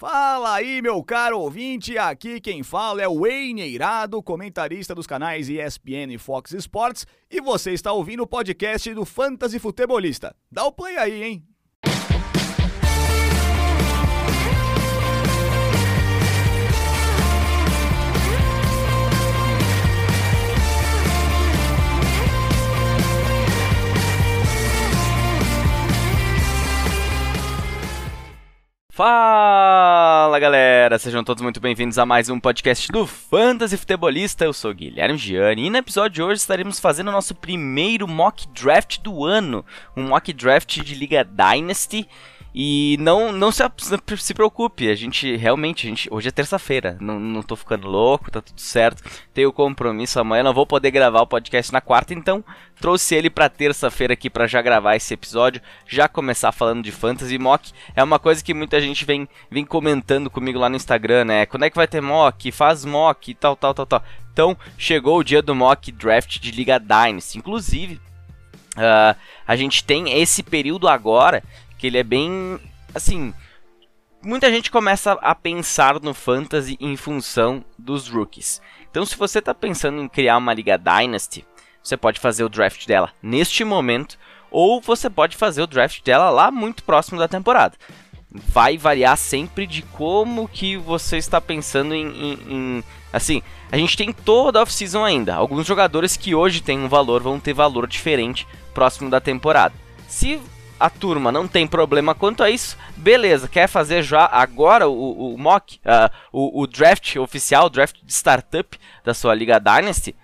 Fala aí, meu caro ouvinte, aqui quem fala é o Eneirado, comentarista dos canais ESPN e Fox Sports, e você está ouvindo o podcast do Fantasy Futebolista. Dá o play aí, hein? Fala galera, sejam todos muito bem-vindos a mais um podcast do Fantasy Futebolista. Eu sou Guilherme Gianni e no episódio de hoje estaremos fazendo o nosso primeiro mock draft do ano, um mock draft de Liga Dynasty. E não, não se, se preocupe, a gente realmente, a gente, hoje é terça-feira, não, não tô ficando louco, tá tudo certo. Tenho compromisso amanhã, não vou poder gravar o podcast na quarta, então trouxe ele para terça-feira aqui para já gravar esse episódio, já começar falando de Fantasy Mock. É uma coisa que muita gente vem, vem comentando comigo lá no Instagram, né? Quando é que vai ter mock? Faz mock e tal, tal, tal, tal. Então, chegou o dia do mock draft de Liga Dynasty. Inclusive, uh, a gente tem esse período agora que ele é bem assim, muita gente começa a pensar no fantasy em função dos rookies. Então, se você está pensando em criar uma liga Dynasty, você pode fazer o draft dela neste momento, ou você pode fazer o draft dela lá muito próximo da temporada. Vai variar sempre de como que você está pensando em, em, em assim, a gente tem toda a off-season ainda. Alguns jogadores que hoje têm um valor vão ter valor diferente próximo da temporada. Se a turma não tem problema quanto a isso, beleza, quer fazer já agora o, o mock, uh, o, o, draft oficial, o draft de startup da sua Liga Dynasty?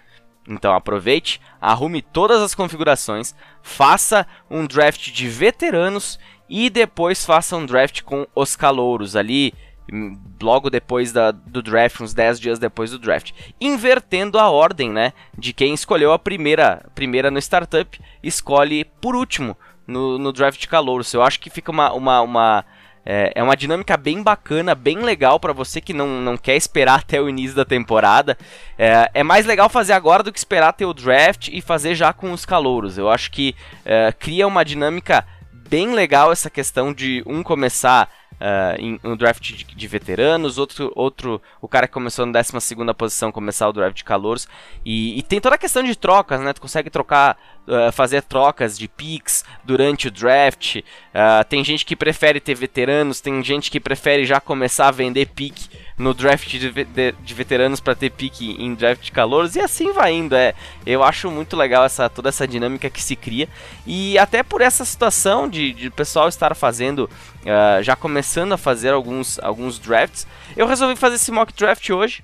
Então aproveite, arrume todas as configurações, faça um draft de veteranos e depois faça um draft com os calouros ali, hum, logo depois da, do draft, uns 10 dias depois do draft. Invertendo a ordem, né? De quem escolheu a primeira, primeira no startup, escolhe por último no, no draft de calouros. Eu acho que fica uma, uma, uma é, é, uma dinâmica bem bacana, bem legal para você que não, não quer esperar até o início da temporada. É, é, mais legal fazer agora do que esperar ter o draft e fazer já com os calouros. Eu acho que é, cria uma dinâmica bem legal essa questão de um começar uh, em um draft de, de, veteranos, outro, outro, o cara que começou na 12 posição começar o draft de calouros. E, e, tem toda a questão de trocas, né? Tu consegue trocar, uh, fazer trocas de picks durante o draft. Uh, tem gente que prefere ter veteranos, tem gente que prefere já começar a vender pick no draft de, de, de veteranos para ter pique em draft de calouros e assim vai indo. É, eu acho muito legal essa toda essa dinâmica que se cria e até por essa situação de, de pessoal estar fazendo, uh, já começando a fazer alguns, alguns drafts, eu resolvi fazer esse mock draft hoje.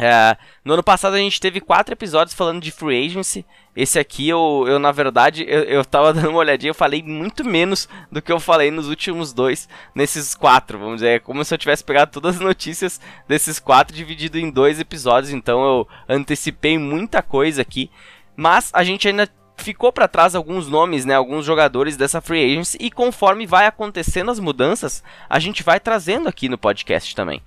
É, no ano passado a gente teve quatro episódios falando de free agency. Esse aqui eu, eu na verdade, eu, eu tava dando uma olhadinha, eu falei muito menos do que eu falei nos últimos dois, nesses quatro, vamos dizer. É como se eu tivesse pegado todas as notícias desses quatro dividido em dois episódios, então eu antecipei muita coisa aqui. Mas a gente ainda ficou para trás alguns nomes, né, alguns jogadores dessa free agency e conforme vai acontecendo as mudanças, a gente vai trazendo aqui no podcast também.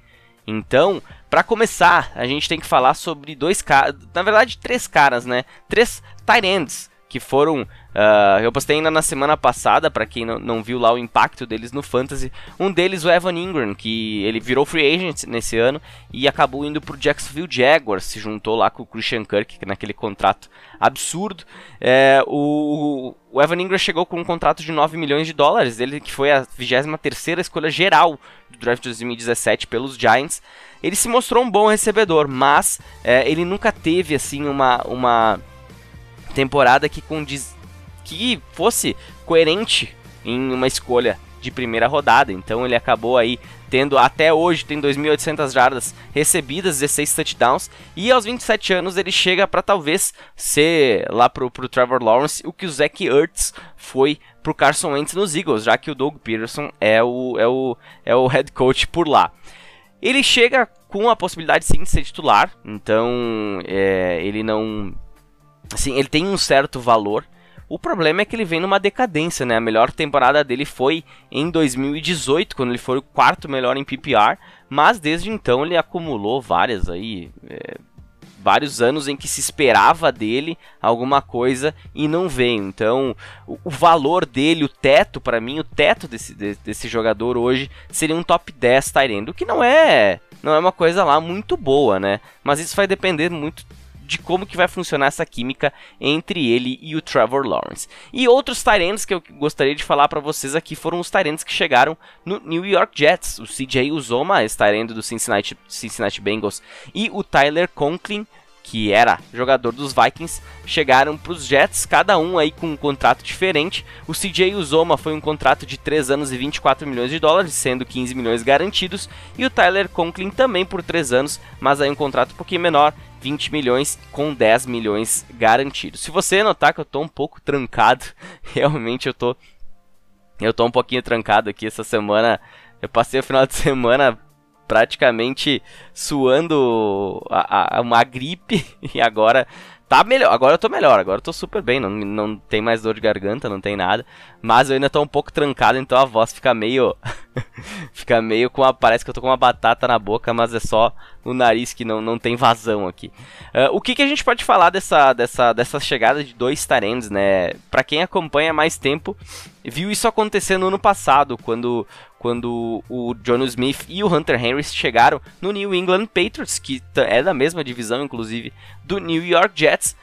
Então, para começar, a gente tem que falar sobre dois caras, na verdade, três caras, né? Três tight ends que foram. Uh, eu postei ainda na semana passada, para quem não, não, viu lá o impacto deles no Fantasy. Um deles, o Evan Ingram, que ele virou free agent nesse ano e acabou indo pro Jacksonville Jaguars, se juntou lá com o Christian Kirk naquele contrato absurdo. É, o, o, Evan Ingram chegou com um contrato de 9 milhões de dólares, ele que foi a 23 escolha geral do draft de 2017 pelos Giants. Ele se mostrou um bom recebedor, mas é, ele nunca teve assim uma. uma temporada que condiz que fosse coerente em uma escolha de primeira rodada. Então ele acabou aí tendo até hoje tem 2.800 jardas recebidas, 16 touchdowns e aos 27 anos ele chega para talvez ser lá pro, pro Trevor Lawrence o que o Zach Ertz foi pro Carson Wentz nos Eagles, já que o Doug Peterson é o, é o, é o head coach por lá. Ele chega com a possibilidade sim de ser titular, então é, ele não assim, ele tem um certo valor. O problema é que ele vem numa decadência, né? A melhor temporada dele foi em 2018, quando ele foi o quarto melhor em PPR, mas desde então ele acumulou várias aí é, vários anos em que se esperava dele alguma coisa e não veio. Então, o, o valor dele, o teto, para mim, o teto desse, desse jogador hoje seria um top 10 Tyrande, o que não é, não é uma coisa lá muito boa, né? Mas isso vai depender muito de como que vai funcionar essa química entre ele e o Trevor Lawrence. E outros Tyrants que eu gostaria de falar para vocês aqui foram os Tyrants que chegaram no New York Jets. O CJ Uzoma, esse Tyrant do Cincinnati, Cincinnati Bengals, e o Tyler Conklin, que era jogador dos Vikings, chegaram para os Jets, cada um aí com um contrato diferente. O CJ Uzoma foi um contrato de 3 anos e 24 milhões de dólares, sendo 15 milhões garantidos, e o Tyler Conklin também por 3 anos, mas aí um contrato um pouquinho menor, 20 milhões com 10 milhões garantidos. Se você notar que eu tô um pouco trancado, realmente eu tô eu tô um pouquinho trancado aqui essa semana. Eu passei o final de semana praticamente suando a, a, uma gripe e agora tá melhor. Agora eu tô melhor, agora eu tô super bem, não, não tem mais dor de garganta, não tem nada. Mas eu ainda tô um pouco trancado, então a voz fica meio. fica meio com a. Parece que eu tô com uma batata na boca, mas é só o nariz que não, não tem vazão aqui. Uh, o que, que a gente pode falar dessa, dessa, dessa chegada de dois Tarendes, né? Pra quem acompanha mais tempo, viu isso acontecer no ano passado, quando, quando o John Smith e o Hunter Henry chegaram no New England Patriots, que é da mesma divisão, inclusive, do New York Jets.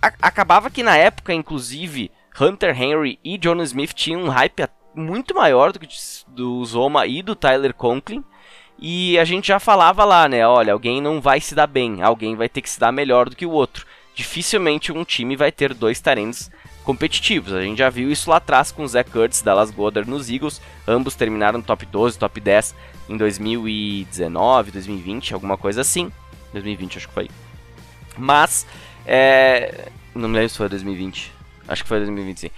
A acabava que na época, inclusive, Hunter Henry e John Smith tinham um hype muito maior do que do Zoma e do Tyler Conklin. E a gente já falava lá, né? Olha, alguém não vai se dar bem, alguém vai ter que se dar melhor do que o outro. Dificilmente um time vai ter dois talentos competitivos. A gente já viu isso lá atrás com o Zach Kurtz, Dallas Goddard nos Eagles. Ambos terminaram top 12, top 10 em 2019, 2020, alguma coisa assim. 2020 acho que foi. Mas, é... não me lembro se foi 2020. Acho que foi 2020, sim.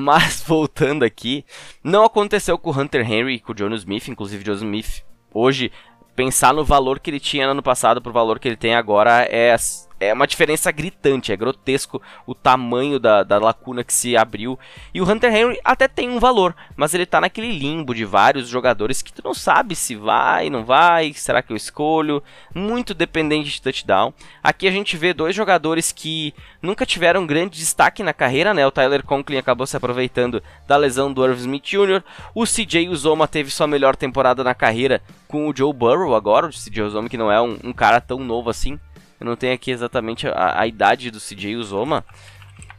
Mas, voltando aqui, não aconteceu com o Hunter Henry e com o John Smith. Inclusive, John Smith, hoje, pensar no valor que ele tinha no ano passado pro valor que ele tem agora é é uma diferença gritante, é grotesco o tamanho da, da lacuna que se abriu. E o Hunter Henry até tem um valor, mas ele tá naquele limbo de vários jogadores que tu não sabe se vai, não vai, será que eu escolho? Muito dependente de touchdown. Aqui a gente vê dois jogadores que nunca tiveram grande destaque na carreira, né? O Tyler Conklin acabou se aproveitando da lesão do Irv Smith Jr. O CJ Uzoma teve sua melhor temporada na carreira com o Joe Burrow agora, o CJ Uzoma que não é um, um cara tão novo assim, eu não tenho aqui exatamente a, a idade do CJ Uzoma,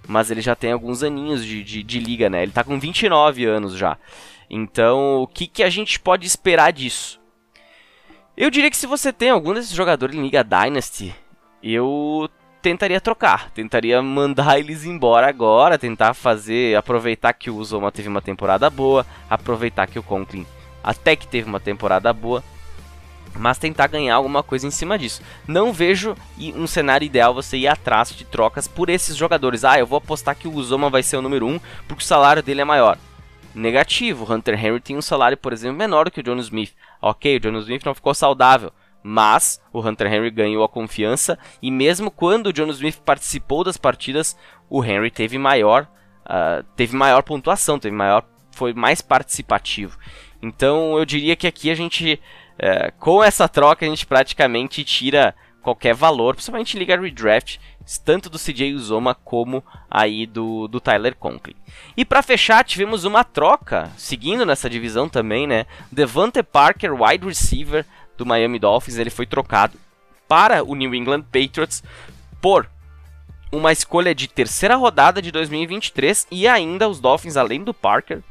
mas ele já tem alguns aninhos de, de, de, liga, né? Ele tá com 29 anos já. Então, o que, que a gente pode esperar disso? Eu diria que se você tem algum desses jogadores em Liga Dynasty, eu tentaria trocar, tentaria mandar eles embora agora, tentar fazer, aproveitar que o Uzoma teve uma temporada boa, aproveitar que o Conklin até que teve uma temporada boa mas tentar ganhar alguma coisa em cima disso. Não vejo um cenário ideal você ir atrás de trocas por esses jogadores. Ah, eu vou apostar que o Uzoma vai ser o número 1 um porque o salário dele é maior. Negativo, Hunter Henry tem um salário, por exemplo, menor do que o John Smith. Ok, o John Smith não ficou saudável, mas o Hunter Henry ganhou a confiança e mesmo quando o John Smith participou das partidas, o Henry teve maior, uh, teve maior pontuação, teve maior, foi mais participativo. Então eu diria que aqui a gente é, com essa troca, a gente praticamente tira qualquer valor, principalmente liga redraft, tanto do CJ Uzoma como aí do, do Tyler Conklin. E para fechar, tivemos uma troca, seguindo nessa divisão também, né? Devante Parker, wide receiver do Miami Dolphins, ele foi trocado para o New England Patriots por uma escolha de terceira rodada de 2023 e ainda os Dolphins, além do Parker,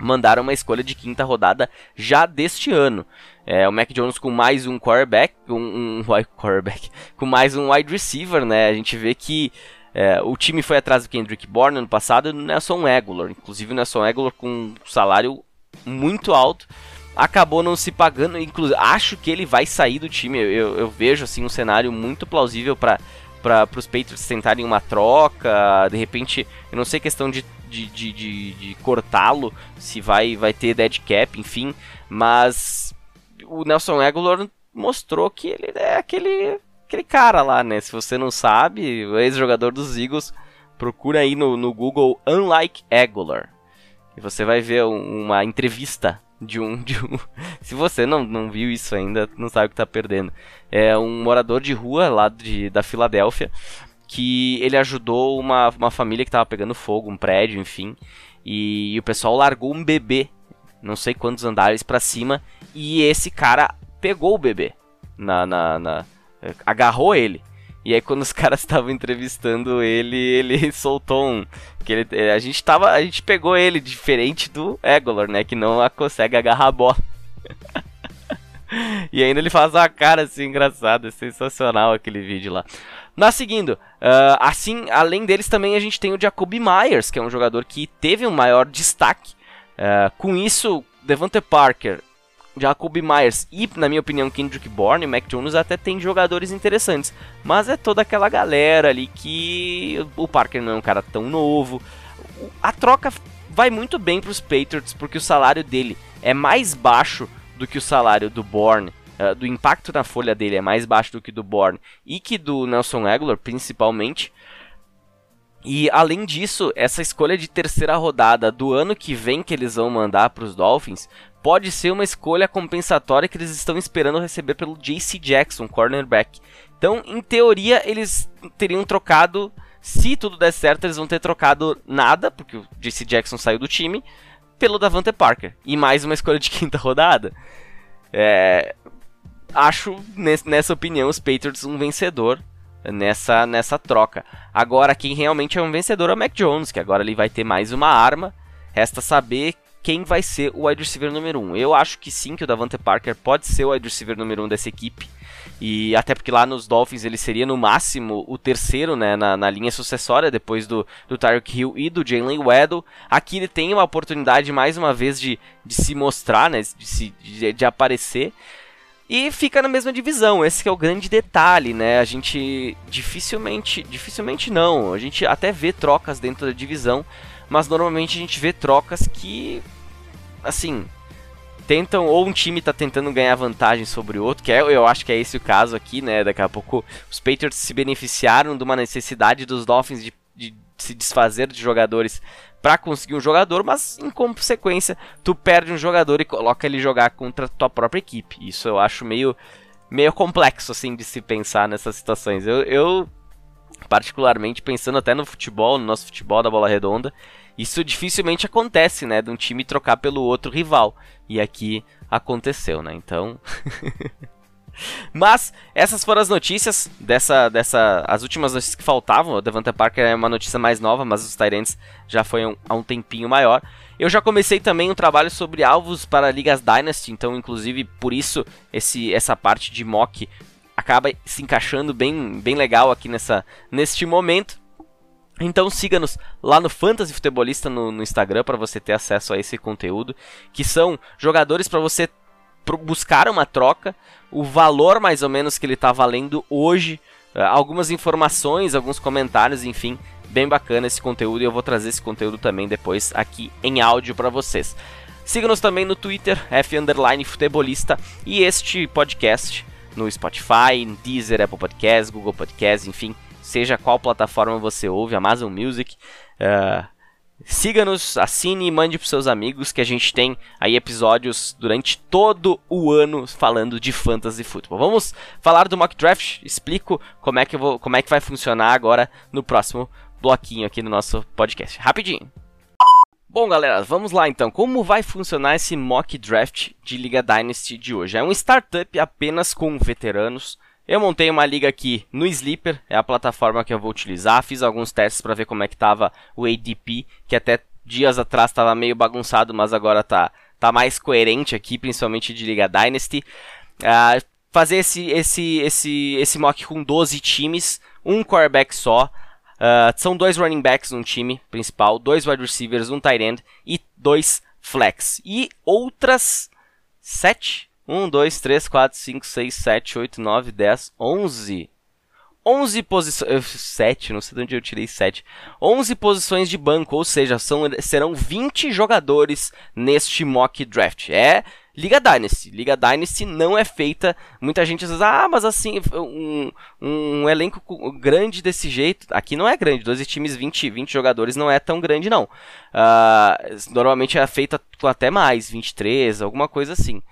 mandaram uma escolha de quinta rodada já deste ano. É, o Mac Jones com mais um quarterback, um, um quarterback, com mais um wide receiver, né? A gente vê que é, o time foi atrás do Kendrick Bourne no passado e do Nelson Aguilar. Inclusive o Nelson Aguilar com um salário muito alto. Acabou não se pagando, inclusive acho que ele vai sair do time. Eu, eu vejo assim um cenário muito plausível para para os Patriots tentarem uma troca, de repente, eu não sei questão de, de, de, de, de cortá-lo, se vai, vai ter dead cap, enfim, mas o Nelson Aguilar mostrou que ele é aquele, aquele cara lá, né? Se você não sabe, o ex-jogador dos Eagles, procura aí no, no Google Unlike Aguilar. E você vai ver uma entrevista de um, de um. Se você não, não viu isso ainda, não sabe o que tá perdendo. É um morador de rua lá de, da Filadélfia que ele ajudou uma, uma família que tava pegando fogo, um prédio, enfim. E, e o pessoal largou um bebê, não sei quantos andares para cima, e esse cara pegou o bebê. Na, na, na, agarrou ele. E aí quando os caras estavam entrevistando ele, ele soltou um que ele, a gente tava, a gente pegou ele diferente do Egolor, né, que não consegue agarrar a bola. e ainda ele faz uma cara assim engraçada, é sensacional aquele vídeo lá. Mas seguindo, uh, assim, além deles também a gente tem o Jacoby Myers, que é um jogador que teve um maior destaque. Uh, com isso, Devante Parker Jacoby Myers e, na minha opinião, Kendrick Bourne Mac Jones até tem jogadores interessantes. Mas é toda aquela galera ali que o Parker não é um cara tão novo. A troca vai muito bem para os Patriots porque o salário dele é mais baixo do que o salário do Bourne. Uh, do impacto na folha dele é mais baixo do que do Bourne e que do Nelson Aguilar, principalmente. E além disso, essa escolha de terceira rodada do ano que vem que eles vão mandar para os Dolphins pode ser uma escolha compensatória que eles estão esperando receber pelo JC Jackson, cornerback. Então, em teoria, eles teriam trocado, se tudo der certo, eles vão ter trocado nada, porque o JC Jackson saiu do time, pelo Davante Parker. E mais uma escolha de quinta rodada. É, acho, nessa opinião, os Patriots um vencedor nessa, nessa troca. Agora, quem realmente é um vencedor é o Mac Jones, que agora ele vai ter mais uma arma. Resta saber quem vai ser o wide receiver número 1. Um. Eu acho que sim, que o Davante Parker pode ser o wide receiver número 1 um dessa equipe. E até porque lá nos Dolphins ele seria no máximo o terceiro né, na, na linha sucessória, depois do, do Tyreek Hill e do Jalen Weddle. Aqui ele tem uma oportunidade mais uma vez de, de se mostrar, né, de, se, de, de aparecer. E fica na mesma divisão, esse é o grande detalhe, né? A gente dificilmente, dificilmente não, a gente até vê trocas dentro da divisão, mas normalmente a gente vê trocas que, assim, tentam, ou um time está tentando ganhar vantagem sobre o outro, que é, eu acho que é esse o caso aqui, né? Daqui a pouco os Patriots se beneficiaram de uma necessidade dos Dolphins de, de se desfazer de jogadores para conseguir um jogador, mas em consequência tu perde um jogador e coloca ele jogar contra a tua própria equipe. Isso eu acho meio meio complexo assim de se pensar nessas situações. Eu, eu particularmente pensando até no futebol, no nosso futebol da bola redonda, isso dificilmente acontece, né, de um time trocar pelo outro rival. E aqui aconteceu, né? Então, Mas essas foram as notícias dessa, dessa, as últimas notícias que faltavam. O Devante Parker é uma notícia mais nova, mas os Tyrants já foi um, há um tempinho maior. Eu já comecei também um trabalho sobre alvos para ligas Dynasty, então inclusive por isso esse, essa parte de mock acaba se encaixando bem, bem legal aqui nessa, neste momento. Então siga-nos lá no Fantasy Futebolista no, no Instagram para você ter acesso a esse conteúdo, que são jogadores para você buscar uma troca, o valor mais ou menos que ele está valendo hoje, eh, algumas informações, alguns comentários, enfim, bem bacana esse conteúdo e eu vou trazer esse conteúdo também depois aqui em áudio para vocês. Siga-nos também no Twitter, F Futebolista e este podcast no Spotify, Deezer, Apple Podcasts, Google Podcasts, enfim, seja qual plataforma você ouve, Amazon Music. Uh, Siga-nos, assine e mande para seus amigos que a gente tem aí episódios durante todo o ano falando de fantasy futebol. Vamos falar do mock draft. Explico como é que vou, como é que vai funcionar agora no próximo bloquinho aqui no nosso podcast. Rapidinho. Bom, galera, vamos lá então. Como vai funcionar esse mock draft de Liga Dynasty de hoje? É um startup apenas com veteranos eu montei uma liga aqui no Sleeper, é a plataforma que eu vou utilizar. Fiz alguns testes para ver como é que estava o ADP, que até dias atrás estava meio bagunçado, mas agora tá, tá mais coerente aqui, principalmente de Liga Dynasty. Uh, fazer esse, esse, esse, esse mock com 12 times, um quarterback só. Uh, são dois running backs num time principal, dois wide receivers, um tight end e dois flex. E outras sete 1, 2, 3, 4, 5, 6, 7, 8, 9, 10, 11. 11 posições. 7, não sei de onde eu tirei 7. 11 posições de banco, ou seja, são, serão 20 jogadores neste mock draft. É, Liga Dynasty. Liga Dynasty não é feita. Muita gente diz, ah, mas assim, um, um elenco grande desse jeito. Aqui não é grande, 12 times, 20, 20 jogadores não é tão grande, não. Uh, normalmente é feita até mais, 23, alguma coisa assim.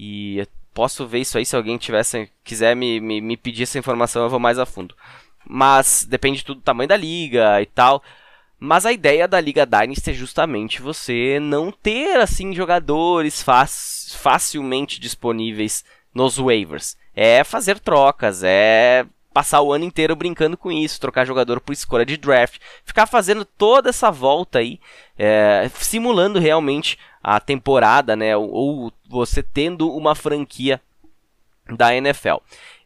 E posso ver isso aí se alguém tivesse, quiser me, me, me pedir essa informação, eu vou mais a fundo. Mas depende tudo do tamanho da liga e tal. Mas a ideia da Liga Dynasty é justamente você não ter assim jogadores facilmente disponíveis nos waivers. É fazer trocas, é passar o ano inteiro brincando com isso, trocar jogador por escolha de draft, ficar fazendo toda essa volta aí, é, simulando realmente a temporada, né? Ou, você tendo uma franquia da NFL.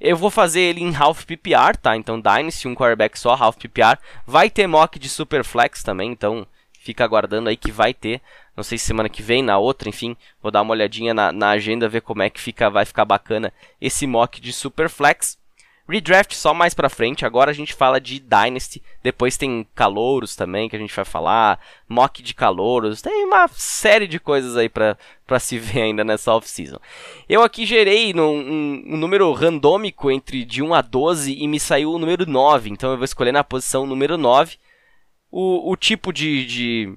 Eu vou fazer ele em half PPR, tá? Então Dynasty, um quarterback só, half PPR. Vai ter mock de Superflex também, então fica aguardando aí que vai ter. Não sei se semana que vem, na outra, enfim, vou dar uma olhadinha na, na agenda, ver como é que fica, vai ficar bacana esse mock de Superflex. Redraft só mais pra frente, agora a gente fala de Dynasty, depois tem Calouros também que a gente vai falar, mock de Calouros, tem uma série de coisas aí pra, pra se ver ainda nessa off-season. Eu aqui gerei num, um, um, número randômico entre de 1 a 12 e me saiu o número 9, então eu vou escolher na posição número 9. O, o tipo de, de,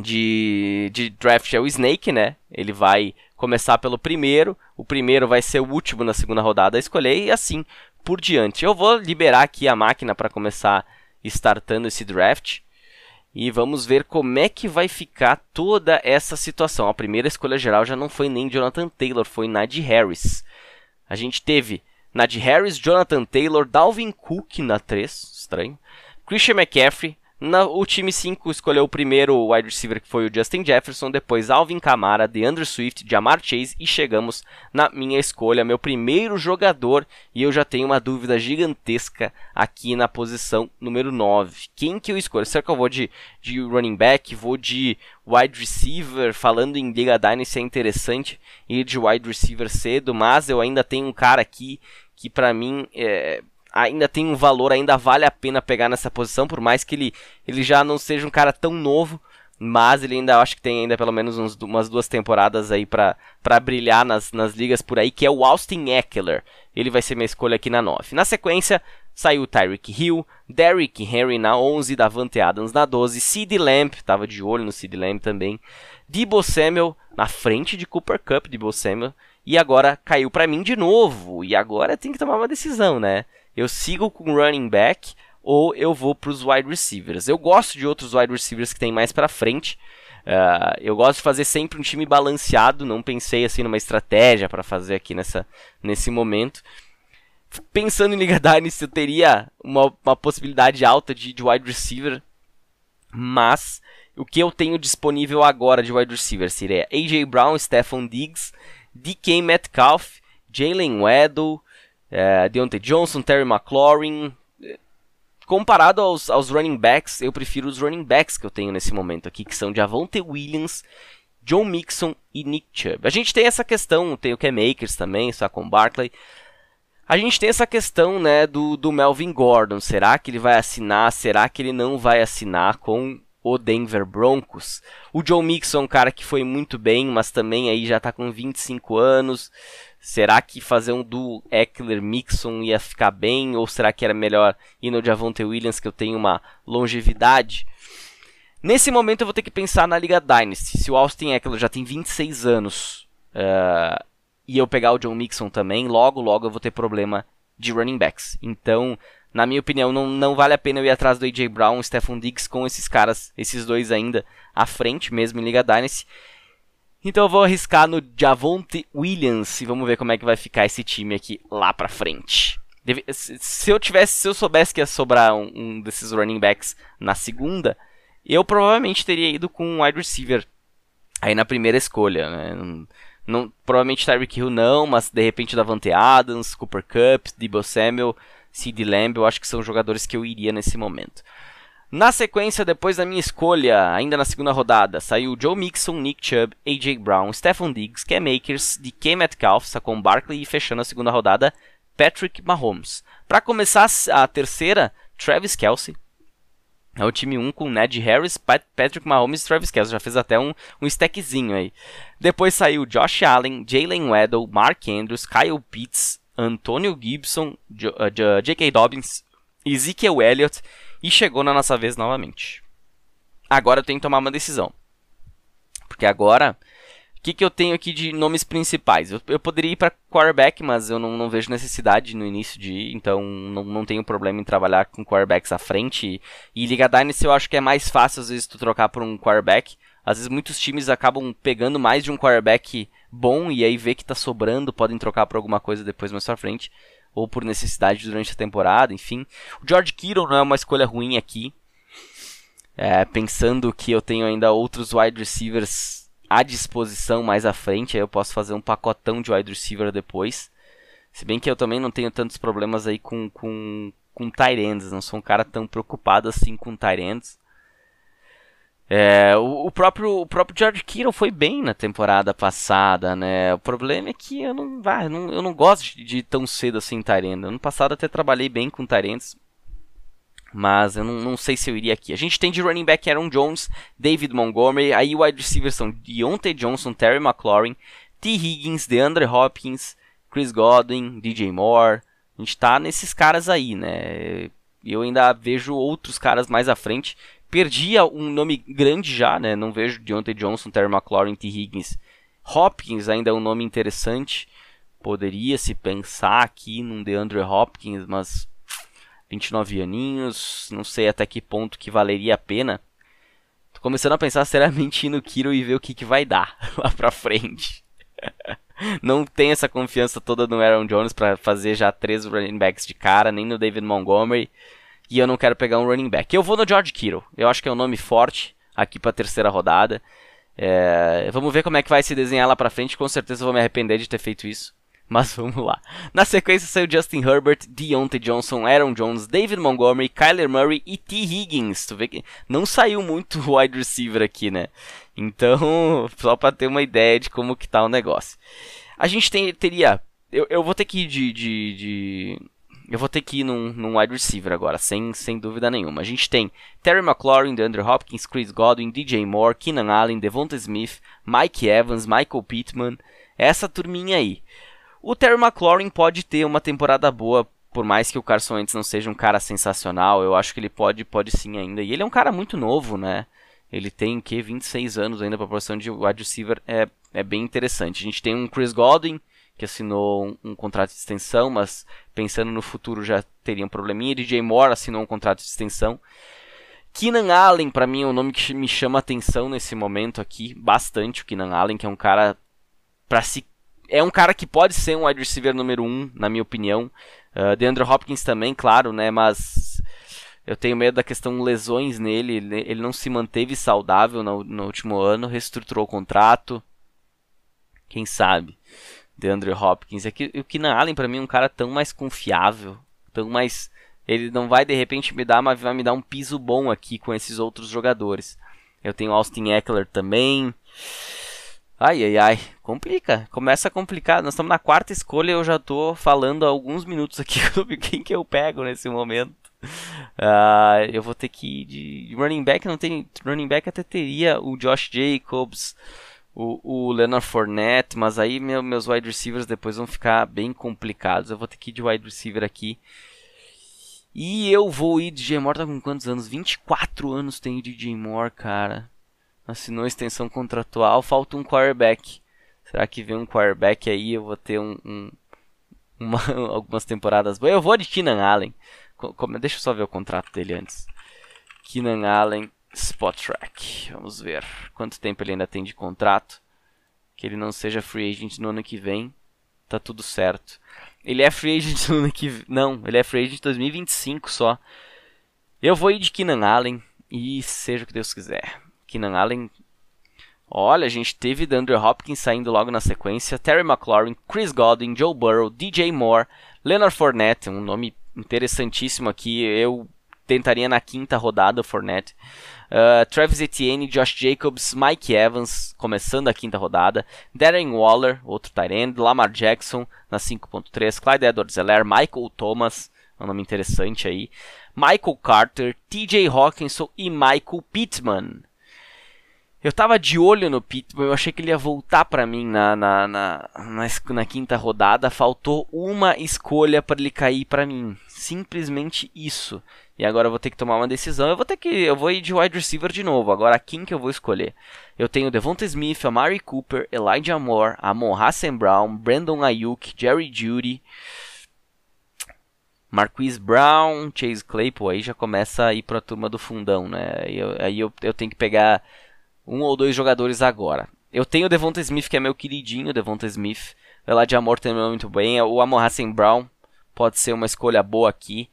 de, de draft é o Snake, né? Ele vai começar pelo primeiro, o primeiro vai ser o último na segunda rodada a escolher, e assim por diante. Eu vou liberar aqui a máquina para começar startando esse draft. E vamos ver como é que vai ficar toda essa situação. A primeira escolha geral já não foi nem Jonathan Taylor, foi Najee Harris. A gente teve Najee Harris, Jonathan Taylor, Dalvin Cook na 3, estranho. Christian McCaffrey, na, o time 5 escolheu o primeiro wide receiver que foi o Justin Jefferson, depois Alvin Kamara, DeAndre Swift, Jamar Chase e chegamos na minha escolha, meu primeiro jogador, e eu já tenho uma dúvida gigantesca aqui na posição número 9. Quem que eu escolho? Será que eu vou de, de running back? Vou de wide receiver? Falando em Liga Dynasty é interessante ir de wide receiver cedo, mas eu ainda tenho um cara aqui que para mim é, ainda tem um valor, ainda vale a pena pegar nessa posição, por mais que ele, ele já não seja um cara tão novo, mas ele ainda acho que tem ainda pelo menos uns, umas duas temporadas aí para brilhar nas, nas ligas por aí, que é o Austin Eckler. Ele vai ser minha escolha aqui na 9. Na sequência, saiu Tyreek Hill, Derrick Henry na 11, Davante Adams na 12, Sid Lamb, tava de olho no Sid Lamb também, Debo Samuel na frente de Cooper Cup, Debo Samuel, e agora caiu para mim de novo, e agora tem que tomar uma decisão, né? Eu sigo com running back ou eu vou para os wide receivers. Eu gosto de outros wide receivers que tem mais para frente. Uh, eu gosto de fazer sempre um time balanceado. Não pensei assim numa estratégia para fazer aqui nessa, nesse momento. Pensando em Liga Dynasty, eu teria uma, uma possibilidade alta de, de wide receiver, mas o que eu tenho disponível agora de wide receiver seria AJ Brown, Stephon Diggs, DK Metcalf, Jalen Weddle, é, Deontay Johnson, Terry McLaurin. Comparado aos, aos running backs, eu prefiro os running backs que eu tenho nesse momento aqui, que são Javonte Williams, John Mixon e Nick Chubb. A gente tem essa questão, tem o Cam Akers também, só com Barkley. A gente tem essa questão né, do, do Melvin Gordon. Será que ele vai assinar? Será que ele não vai assinar com o Denver Broncos? O John Mixon, cara que foi muito bem, mas também aí já está com 25 anos. Será que fazer um duo Eckler-Mixon ia ficar bem? Ou será que era melhor ir no Javonte Williams, que eu tenho uma longevidade? Nesse momento eu vou ter que pensar na Liga Dynasty. Se o Austin Eckler já tem 26 anos uh, e eu pegar o John Mixon também, logo, logo eu vou ter problema de running backs. Então, na minha opinião, não, não vale a pena eu ir atrás do AJ Brown, Stephon Diggs com esses caras, esses dois ainda à frente, mesmo em Liga Dynasty. Então eu vou arriscar no Javonte Williams e vamos ver como é que vai ficar esse time aqui lá pra frente. Deve, se eu tivesse, se eu soubesse que ia sobrar um, um, desses running backs na segunda, eu provavelmente teria ido com um wide receiver aí na primeira escolha, né? Não, não, provavelmente Tyreek Hill não, mas de repente Davante Adams, Cooper Cup, Debo Samuel, CeeDee Lamb, eu acho que são jogadores que eu iria nesse momento. Na sequência, depois da minha escolha, ainda na segunda rodada, saiu Joe Mixon, Nick Chubb, AJ Brown, Stephon Diggs, Cam Akers, DK Metcalf, Saquon Barkley e fechando a segunda rodada, Patrick Mahomes. Para começar a terceira, Travis Kelsey. É o time 1 com Ned Harris, Pat Patrick Mahomes e Travis Kelce. Já fez até um, um stackzinho aí. Depois saiu Josh Allen, Jalen Waddle, Mark Andrews, Kyle Pitts, Antonio Gibson, uh, J.K. Dobbins, Ezekiel Elliott e chegou na nossa vez novamente. Agora eu tenho que tomar uma decisão. Porque agora o que, que eu tenho aqui de nomes principais? Eu, eu poderia ir para quarterback, mas eu não, não, vejo necessidade no início de ir, então não, não tenho problema em trabalhar com quarterbacks à frente. E Liga Dynasty eu acho que é mais fácil às vezes tu trocar por um quarterback. Às vezes muitos times acabam pegando mais de um quarterback bom e aí vê que tá sobrando, podem trocar por alguma coisa depois mais pra frente. Ou por necessidade durante a temporada, enfim. O George Kittle não é uma escolha ruim aqui. É, pensando que eu tenho ainda outros wide receivers à disposição mais à frente, aí eu posso fazer um pacotão de wide receiver depois. Se bem que eu também não tenho tantos problemas aí com, com, com tight ends, não sou um cara tão preocupado assim com tight ends. É, o, o, próprio, o próprio George Kittle foi bem na temporada passada, né? O problema é que eu não, ah, eu não, eu não gosto de, de tão cedo assim Tyrande. Ano passado até trabalhei bem com Tyrands, mas eu não, não, sei se eu iria aqui. A gente tem de running back Aaron Jones, David Montgomery. Aí wide receivers são Deontay Johnson, Terry McLaurin, T. Higgins, DeAndre Hopkins, Chris Godwin, DJ Moore. A gente tá nesses caras aí, né? Eu ainda vejo outros caras mais à frente. Perdi um nome grande já, né? Não vejo Deontay Johnson, Terry McLaurin, T. Higgins. Hopkins ainda é um nome interessante. Poderia se pensar aqui num DeAndre Hopkins, mas 29 aninhos, não sei até que ponto que valeria a pena. Tô começando a pensar seriamente no Kiro e ver o que, que vai dar lá pra frente. não tem essa confiança toda no Aaron Jones para fazer já três running backs de cara, nem no David Montgomery. E eu não quero pegar um running back. Eu vou no George Kittle. Eu acho que é um nome forte aqui para terceira rodada. É, vamos ver como é que vai se desenhar lá pra frente. Com certeza eu vou me arrepender de ter feito isso. Mas vamos lá. Na sequência saiu Justin Herbert, Deontay Johnson, Aaron Jones, David Montgomery, Kyler Murray e T. Higgins. Tu vê que não saiu muito wide receiver aqui, né? Então, só para ter uma ideia de como que tá o negócio. A gente tem, teria... Eu, eu vou ter que ir de, de, de... Eu vou ter que ir num, num, wide receiver agora, sem, sem dúvida nenhuma. A gente tem Terry McLaurin, DeAndre Hopkins, Chris Godwin, DJ Moore, Keenan Allen, Devonta Smith, Mike Evans, Michael Pittman. Essa turminha aí. O Terry McLaurin pode ter uma temporada boa, por mais que o Carson Wentz não seja um cara sensacional, eu acho que ele pode, pode sim ainda. E ele é um cara muito novo, né? Ele tem que 26 anos ainda para a posição de wide receiver, é, é bem interessante. A gente tem um Chris Godwin que assinou um, um, contrato de extensão, mas pensando no futuro já teria um probleminha. DJ Moore assinou um contrato de extensão. Keenan Allen, para mim, é um nome que me chama atenção nesse momento aqui, bastante. O Keenan Allen, que é um cara para se é um cara que pode ser um wide receiver número 1, um, na minha opinião. Uh, DeAndre Hopkins também, claro, né? Mas eu tenho medo da questão lesões nele. Ele não se manteve saudável no, no último ano, reestruturou o contrato. Quem sabe? DeAndre Hopkins. É que o Keenan Allen, para mim, é um cara tão mais confiável, tão mais. Ele não vai de repente me dar, mas vai me dar um piso bom aqui com esses outros jogadores. Eu tenho Austin Eckler também. Ai, ai, ai, complica, começa a complicar. Nós estamos na quarta escolha, eu já estou falando há alguns minutos aqui sobre quem que eu pego nesse momento. Uh, eu vou ter que ir de running back, não tem running back até teria o Josh Jacobs, o, o Leonard Fournette, mas aí meu, meus wide receivers depois vão ficar bem complicados. Eu vou ter que ir de wide receiver aqui. E eu vou ir de DJ Moore, tá com quantos anos? 24 anos tem DJ Moore, cara assinou extensão contratual, falta um quarterback. Será que vem um quarterback aí? Eu vou ter um, um uma, algumas temporadas boas. Eu vou de Keenan Allen. Como, deixa eu só ver o contrato dele antes. Keenan Allen, Spot Track. Vamos ver quanto tempo ele ainda tem de contrato. Que ele não seja free agent no ano que vem. Tá tudo certo. Ele é free agent no ano que vem. Não, ele é free agent em 2025 só. Eu vou ir de Keenan Allen. E seja o que Deus quiser. Keenan Allen. Olha, a gente teve DeAndre Hopkins saindo logo na sequência, Terry McLaurin, Chris Godwin, Joe Burrow, DJ Moore, Leonard Fournette, um nome interessantíssimo aqui. Eu tentaria na quinta rodada o Fournette. Uh, Travis Etienne, Josh Jacobs, Mike Evans, começando a quinta rodada. Darren Waller, outro tight. Lamar Jackson na 5.3. Clyde Edwards-Helaire, Michael Thomas, um nome interessante aí. Michael Carter, TJ Hawkinson e Michael Pittman. Eu tava de olho no Pittman, eu achei que ele ia voltar para mim na, na, na, na, na quinta rodada. Faltou uma escolha para ele cair para mim. Simplesmente isso. E agora eu vou ter que tomar uma decisão. Eu vou ter que. Eu vou ir de wide receiver de novo. Agora quem que eu vou escolher? Eu tenho Devonta Smith, Amari Cooper, Elijah Moore, Amon Hassan Brown, Brandon Ayuk, Jerry Judy. Marquise Brown, Chase Claypool, aí já começa a ir para a turma do fundão, né? Aí, eu, aí eu, eu tenho que pegar um ou dois jogadores agora. Eu tenho o Devonta Smith, que é meu queridinho, Devonta Smith. O Elijah Moore terminou muito bem. O Amon Hassan Brown pode ser uma escolha boa aqui.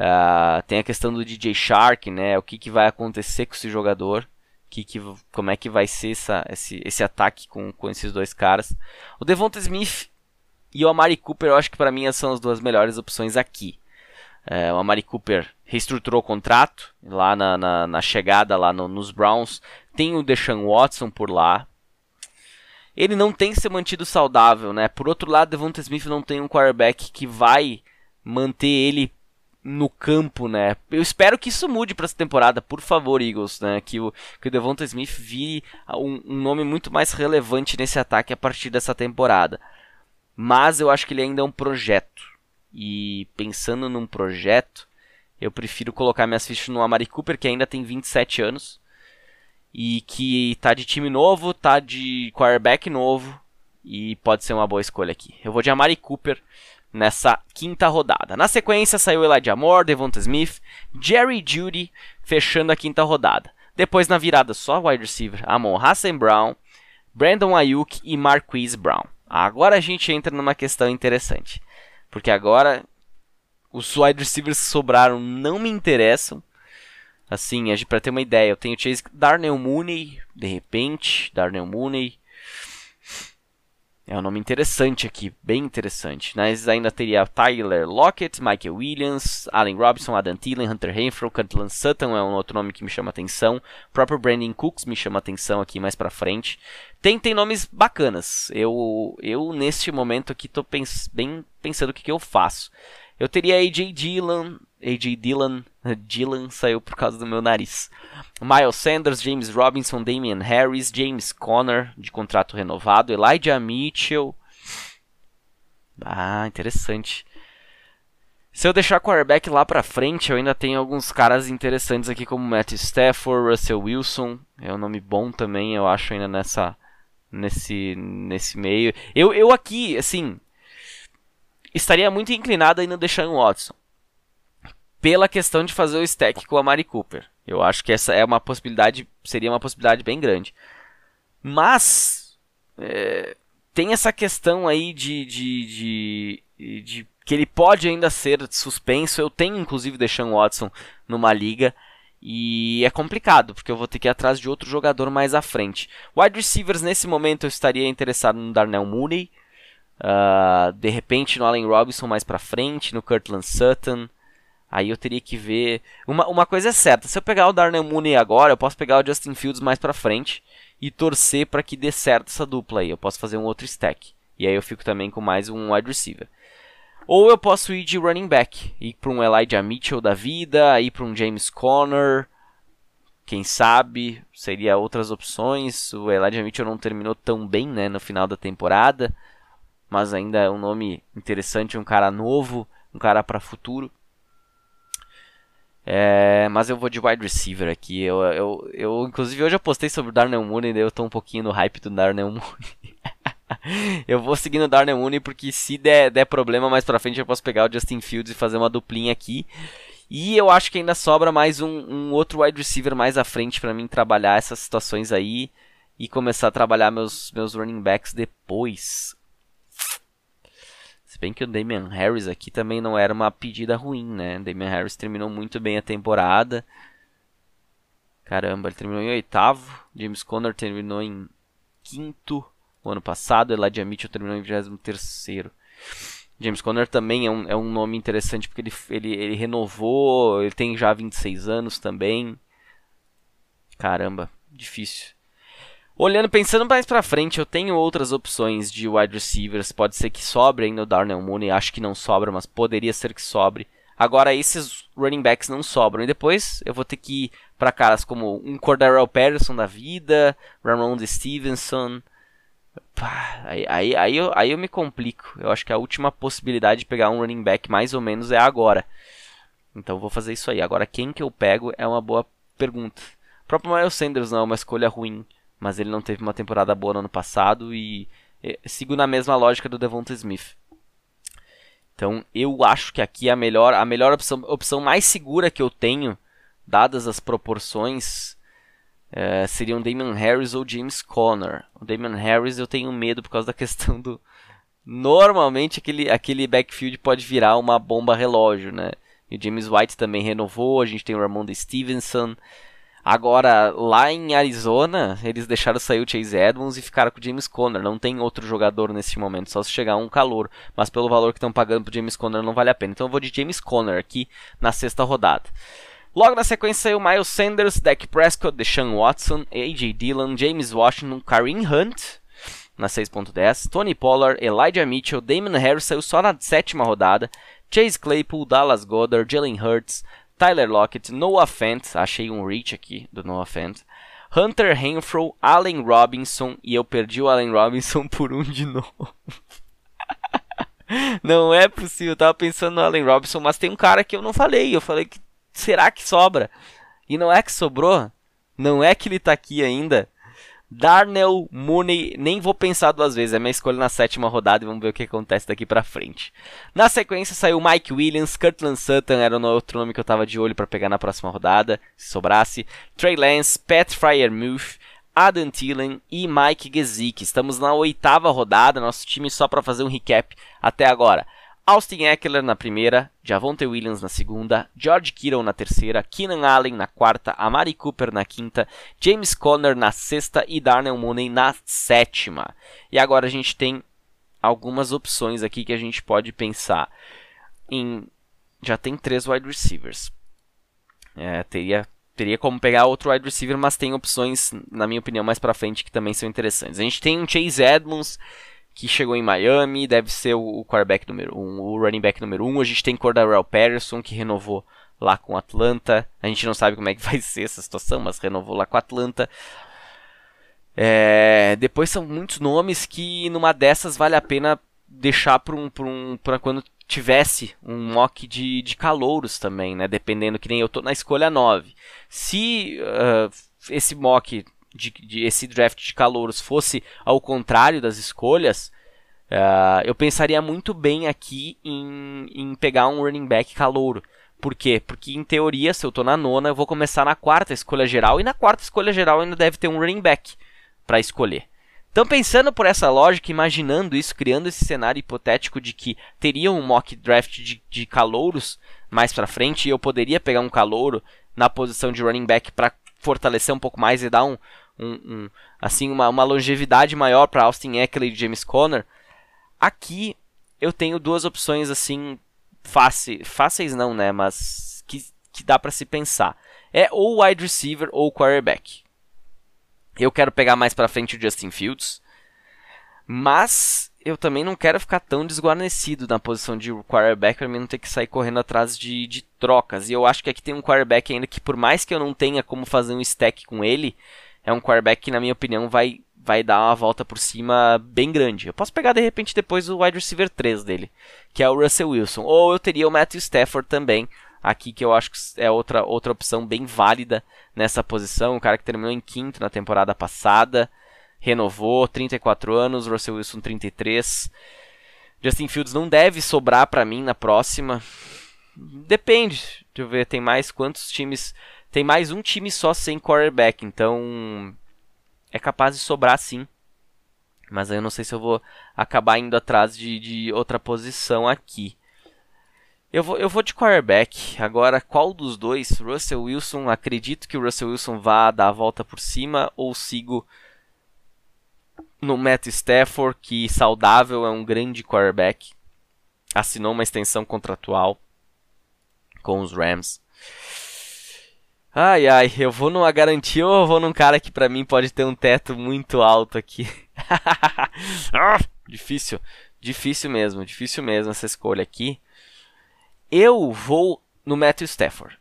Uh, tem a questão do DJ Shark, né? O que, que vai acontecer com esse jogador? Que, que, como é que vai ser essa, esse, esse ataque com, com esses dois caras? O Devonta Smith e o Amari Cooper, eu acho que para mim são as duas melhores opções aqui. Uh, o Amari Cooper reestruturou o contrato lá na, na, na chegada lá no, nos Browns. Tem o Deshaun Watson por lá. Ele não tem se mantido saudável, né? Por outro lado, Devonta Smith não tem um quarterback que vai manter ele no campo, né? Eu espero que isso mude para essa temporada, por favor, Eagles, né? Que o, que o Devonta Smith vire um, um, nome muito mais relevante nesse ataque a partir dessa temporada. Mas eu acho que ele ainda é um projeto. E pensando num projeto, eu prefiro colocar minhas fichas no Amari Cooper, que ainda tem 27 anos. E que tá de time novo, tá de quarterback novo. E pode ser uma boa escolha aqui. Eu vou de Amari Cooper nessa quinta rodada. Na sequência saiu Elijah Moore, Devonta Smith, Jerry Judy fechando a quinta rodada. Depois na virada só wide receiver Amon Hassan Brown, Brandon Ayuk e Marquise Brown. Agora a gente entra numa questão interessante, porque agora os wide receivers que sobraram não me interessam. Assim, para ter uma ideia, eu tenho Chase Darnell Mooney, de repente, Darnell Mooney, é um nome interessante aqui, bem interessante. Mas ainda teria Tyler Lockett, Michael Williams, Allen Robinson, Adam Thielen, Hunter Renfro, Cortland Sutton é um outro nome que me chama atenção. O próprio Brandon Cooks me chama atenção aqui mais pra frente. Tem, tem nomes bacanas. Eu, eu neste momento aqui tô pens bem pensando o que, que eu faço. Eu teria AJ Dillon, AJ Dillon, Dillon saiu por causa do meu nariz. Miles Sanders, James Robinson, Damian Harris, James Conner, de contrato renovado, Elijah Mitchell. Ah, interessante. Se eu deixar quarterback lá pra frente, eu ainda tenho alguns caras interessantes aqui, como Matt Stafford, Russell Wilson. É um nome bom também, eu acho, ainda nessa, nesse, nesse meio. Eu, eu aqui, assim, estaria muito inclinado ainda no Deshaun Watson. Pela questão de fazer o stack com a Mari Cooper. Eu acho que essa é uma possibilidade, seria uma possibilidade bem grande. Mas é, tem essa questão aí de, de, de, de, que ele pode ainda ser suspenso. Eu tenho inclusive Deshaun Watson numa liga. E é complicado, porque eu vou ter que ir atrás de outro jogador mais à frente. Wide receivers, nesse momento, eu estaria interessado no Darnell Mooney. Uh, de repente no Allen Robinson mais pra frente, no Cortland Sutton. Aí eu teria que ver. Uma, uma coisa é certa: se eu pegar o Darnell Mooney agora, eu posso pegar o Justin Fields mais pra frente e torcer para que dê certo essa dupla aí. Eu posso fazer um outro stack. E aí eu fico também com mais um wide receiver. Ou eu posso ir de running back, ir para um Elijah Mitchell da vida, ir para um James Conner. Quem sabe seria outras opções. O Elijah Mitchell não terminou tão bem né, no final da temporada mas ainda é um nome interessante, um cara novo, um cara para futuro. É, mas eu vou de wide receiver aqui. Eu, eu, eu, inclusive, hoje eu postei sobre o Darnell Mooney, daí eu tô um pouquinho no hype do Darnell Mooney. eu vou seguindo o Darnell Mooney porque se der, der problema mais pra frente eu posso pegar o Justin Fields e fazer uma duplinha aqui. E eu acho que ainda sobra mais um, um outro wide receiver mais à frente para mim trabalhar essas situações aí e começar a trabalhar meus, meus running backs depois bem que o Damian Harris aqui também não era uma pedida ruim, né? Damian Harris terminou muito bem a temporada. Caramba, ele terminou em oitavo. James Conner terminou em quinto o ano passado. Elijah Mitchell terminou em 23 terceiro. James Conner também é um, é um nome interessante porque ele, ele, ele renovou, ele tem já 26 anos também. Caramba, difícil. Olhando, pensando mais pra frente, eu tenho outras opções de wide receivers. Pode ser que sobre ainda o Darnell Mooney. Acho que não sobra, mas poderia ser que sobre Agora esses running backs não sobram. E depois eu vou ter que ir para caras como um Cordarrelle Patterson da vida, Ramon Stevenson. Pá, aí, aí, aí, eu, aí eu me complico. Eu acho que a última possibilidade de pegar um running back mais ou menos é agora. Então vou fazer isso aí. Agora quem que eu pego é uma boa pergunta. O próprio Miles Sanders não é uma escolha ruim, mas ele não teve uma temporada boa no ano passado e, sigo na mesma lógica do Devonta Smith. Então eu acho que aqui a melhor, a melhor opção, opção mais segura que eu tenho, dadas as proporções, é, seriam Damian Harris ou James Conner. O Damian Harris eu tenho medo por causa da questão do. Normalmente aquele, aquele backfield pode virar uma bomba relógio, né? E o James White também renovou, a gente tem o Ramon Stevenson. Agora, lá em Arizona, eles deixaram sair o Chase Edmonds e ficaram com o James Conner. Não tem outro jogador nesse momento, só se chegar um calor. Mas pelo valor que estão pagando pro James Conner não vale a pena. Então eu vou de James Conner aqui na sexta rodada. Logo na sequência saiu Miles Sanders, Dak Prescott, Deshaun Watson, A.J. Dillon, James Washington, Kareem Hunt na 6.10, Tony Pollard, Elijah Mitchell, Damon Harris saiu só na sétima rodada, Chase Claypool, Dallas Goddard, Jalen Hurts, Tyler Lockett, Noah Fant, achei um reach aqui do Noah Fant, Hunter Renfro, Allen Robinson, e eu perdi o Allen Robinson por um de novo. não é possível, eu tava pensando no Allen Robinson, mas tem um cara que eu não falei, eu falei que será que sobra? E não é que sobrou? Não é que ele tá aqui ainda? Darnell Mooney, nem vou pensar duas vezes, é minha escolha na sétima rodada e vamos ver o que acontece daqui pra frente. Na sequência saiu Mike Williams, Kirtland Sutton era o outro nome que eu tava de olho para pegar na próxima rodada, se sobrasse. Trey Lance, Pat Fryermuth, Adam Thielen e Mike Gesicki. Estamos na oitava rodada, nosso time só para fazer um recap até agora. Austin Eckler na primeira, Javonte Williams na segunda, George Kittle na terceira, Keenan Allen na quarta, Amari Cooper na quinta, James Conner na sexta e Darnell Mooney na sétima. E agora a gente tem algumas opções aqui que a gente pode pensar em. Já tem três wide receivers. É, teria teria como pegar outro wide receiver, mas tem opções, na minha opinião, mais para frente que também são interessantes. A gente tem um Chase Edmonds que chegou em Miami, deve ser o quarterback número 1, um, o running back número 1. Um. A gente tem Cordarrelle Patterson, que renovou lá com Atlanta. A gente não sabe como é que vai ser essa situação, mas renovou lá com Atlanta. É, depois são muitos nomes que numa dessas vale a pena deixar para um, um, quando tivesse um mock de, de calouros também, né? Dependendo, que nem eu tô na escolha 9. Se uh, esse mock de, de esse draft de calouros fosse ao contrário das escolhas, uh, eu pensaria muito bem aqui em, em pegar um running back calouro. Por quê? Porque em teoria, se eu estou na nona, eu vou começar na quarta escolha geral e na quarta escolha geral ainda deve ter um running back para escolher. Então, pensando por essa lógica, imaginando isso, criando esse cenário hipotético de que teria um mock draft de, de calouros mais para frente e eu poderia pegar um calouro na posição de running back para fortalecer um pouco mais e dar um, um, um assim uma, uma longevidade maior para Austin Eckler e James Conner, aqui eu tenho duas opções assim fáceis, fáceis não, né, mas que, que dá para se pensar. É ou wide receiver ou quarterback. Eu quero pegar mais para frente o Justin Fields, mas eu também não quero ficar tão desguarnecido na posição de quarterback para mim não ter que sair correndo atrás de, de trocas. E eu acho que aqui tem um quarterback ainda que por mais que eu não tenha como fazer um stack com ele, é um quarterback que, na minha opinião, vai, vai dar uma volta por cima bem grande. Eu posso pegar de repente depois o wide receiver 3 dele, que é o Russell Wilson. Ou eu teria o Matthew Stafford também, aqui que eu acho que é outra, outra opção bem válida nessa posição. Um cara que terminou em quinto na temporada passada, renovou, 34 anos, Russell Wilson 33. Justin Fields não deve sobrar para mim na próxima. Depende. Deixa eu ver, tem mais quantos times tem mais um time só sem quarterback, então é capaz de sobrar sim. Mas aí eu não sei se eu vou acabar indo atrás de, de outra posição aqui. Eu vou, eu vou de quarterback. Agora, qual dos dois? Russell Wilson. Acredito que o Russell Wilson vá dar a volta por cima. Ou sigo no Matt Stafford, que saudável é um grande quarterback. Assinou uma extensão contratual com os Rams. Ai, ai, eu vou numa garantia ou eu vou num cara que pra mim pode ter um teto muito alto aqui? ah, difícil, difícil mesmo, difícil mesmo essa escolha aqui. Eu vou no Matthew Stafford.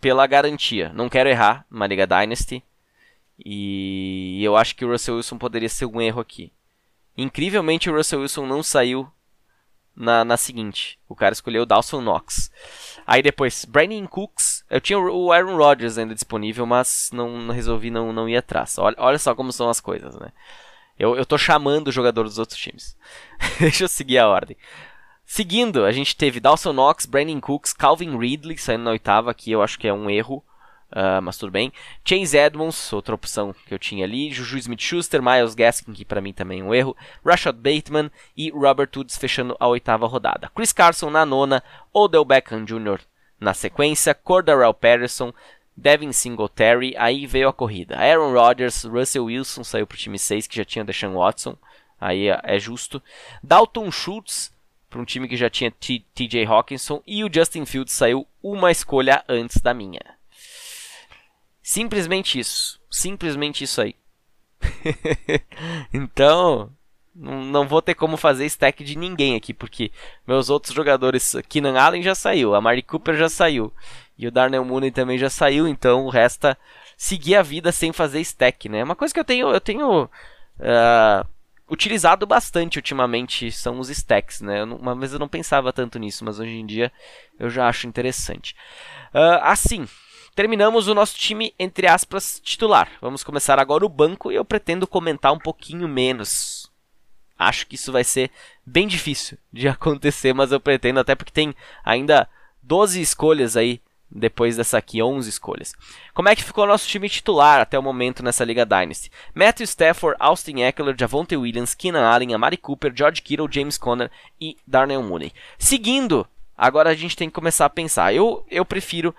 Pela garantia. Não quero errar numa Liga Dynasty. E eu acho que o Russell Wilson poderia ser um erro aqui. Incrivelmente, o Russell Wilson não saiu na, na seguinte. O cara escolheu Dawson Knox. Aí depois, Brandon Cooks. Eu tinha o Aaron Rodgers ainda disponível, mas não, não resolvi não, não ir atrás. Olha, olha só como são as coisas, né? Eu, eu tô chamando o jogador dos outros times. Deixa eu seguir a ordem. Seguindo, a gente teve Dawson Knox, Brandon Cooks, Calvin Ridley saindo na oitava, aqui eu acho que é um erro, uh, mas tudo bem. Chase Edmonds, outra opção que eu tinha ali. Juju Smith-Schuster, Miles Gaskin, que para mim também é um erro. Rashad Bateman e Robert Woods fechando a oitava rodada. Chris Carson na nona, Odell Beckham Jr. na sequência, Cordarrelle Patterson, Devin Singletary, aí veio a corrida. Aaron Rodgers, Russell Wilson saiu pro time 6, que já tinha Deshaun Watson, aí é, é justo. Dalton Schultz, para um time que já tinha TJ Hawkinson, e o Justin Fields saiu uma escolha antes da minha. Simplesmente isso. Simplesmente isso aí. então, não vou ter como fazer stack de ninguém aqui, porque meus outros jogadores, Keenan Allen já saiu, a Mari Cooper já saiu, e o Darnell Mooney também já saiu, então resta seguir a vida sem fazer stack, né? Uma coisa que eu tenho, eu tenho uh, utilizado bastante ultimamente são os stacks, né? uma vez eu não pensava tanto nisso, mas hoje em dia eu já acho interessante. Uh, assim, terminamos o nosso time, entre aspas, titular. Vamos começar agora o banco e eu pretendo comentar um pouquinho menos. Acho que isso vai ser bem difícil de acontecer, mas eu pretendo, até porque tem ainda 12 escolhas aí depois dessa aqui 11 escolhas. Como é que ficou o nosso time titular até o momento nessa Liga Dynasty? Matthew Stafford, Austin Eckler, Javonte Williams, Keenan Allen, Amari Cooper, George Kittle, James Conner e Darnell Mooney. Seguindo, agora a gente tem que começar a pensar. Eu, eu prefiro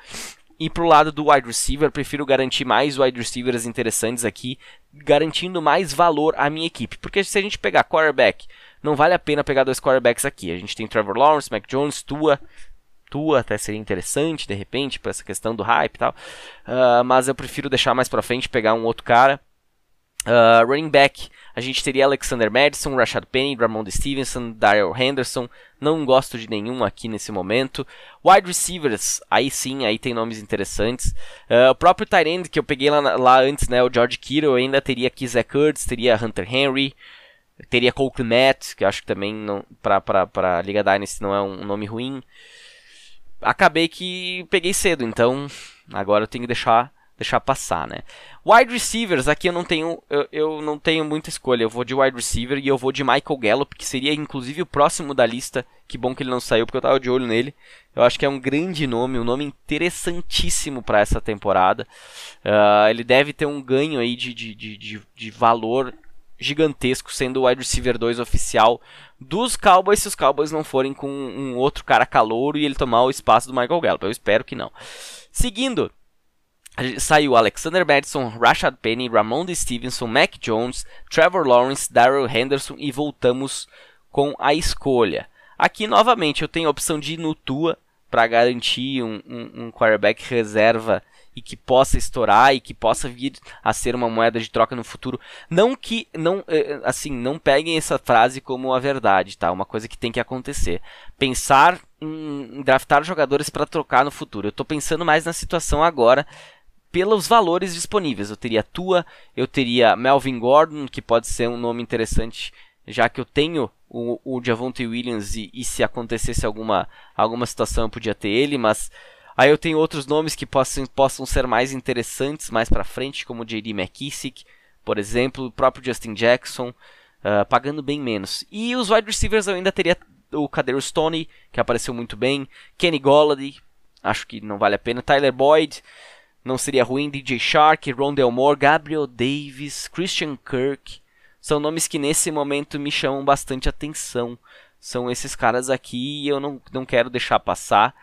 ir pro lado do wide receiver, prefiro garantir mais wide receivers interessantes aqui, garantindo mais valor à minha equipe. Porque se a gente pegar quarterback, não vale a pena pegar dois quarterbacks aqui. A gente tem Trevor Lawrence, Mac Jones, Tua, tua até seria interessante de repente para essa questão do hype e tal, uh, mas eu prefiro deixar mais para frente pegar um outro cara. Uh, running back, a gente teria Alexander Madison, Rashad Penny, Ramon Stevenson, Daryl Henderson. Não gosto de nenhum aqui nesse momento. Wide receivers, aí sim, aí tem nomes interessantes. Uh, o próprio Tyrande que eu peguei lá, lá, antes, né, o George Kittle, ainda teria aqui Zach Ertz, teria Hunter Henry, teria Cole Kmet, que acho que também não, pra, pra, pra Liga Dynasty não é um nome ruim acabei que peguei cedo, então agora eu tenho que deixar deixar passar, né? Wide receivers, aqui eu não tenho eu, eu, não tenho muita escolha. Eu vou de wide receiver e eu vou de Michael Gallup, que seria inclusive o próximo da lista. Que bom que ele não saiu, porque eu tava de olho nele. Eu acho que é um grande nome, um nome interessantíssimo para essa temporada. Uh, ele deve ter um ganho aí de, de, de, de valor gigantesco, sendo o wide receiver 2 oficial dos Cowboys se os Cowboys não forem com um outro cara calouro e ele tomar o espaço do Michael Gallup. Eu espero que não. Seguindo, saiu Alexander Madison, Rashad Penny, Ramon Stevenson, Mac Jones, Trevor Lawrence, Darrell Henderson e voltamos com a escolha. Aqui novamente eu tenho a opção de ir no Tua para garantir um, um, um quarterback reserva e que possa estourar e que possa vir a ser uma moeda de troca no futuro. Não que não eh, assim, não peguem essa frase como a verdade, tá? Uma coisa que tem que acontecer. Pensar em draftar jogadores para trocar no futuro. Eu estou pensando mais na situação agora pelos valores disponíveis. Eu teria Tua, eu teria Melvin Gordon, que pode ser um nome interessante, já que eu tenho o, o Javonte Williams e, e se acontecesse alguma, alguma situação eu podia ter ele, mas Aí eu tenho outros nomes que possam, possam ser mais interessantes mais para frente, como J.D. McKissick, por exemplo, o próprio Justin Jackson, uh, pagando bem menos. E os wide receivers eu ainda teria o Kader Stoney, que apareceu muito bem, Kenny Golladay, acho que não vale a pena, Tyler Boyd, não seria ruim, DJ Shark, Rondell Moore, Gabriel Davis, Christian Kirk, são nomes que nesse momento me chamam bastante atenção. São esses caras aqui e eu não, não quero deixar passar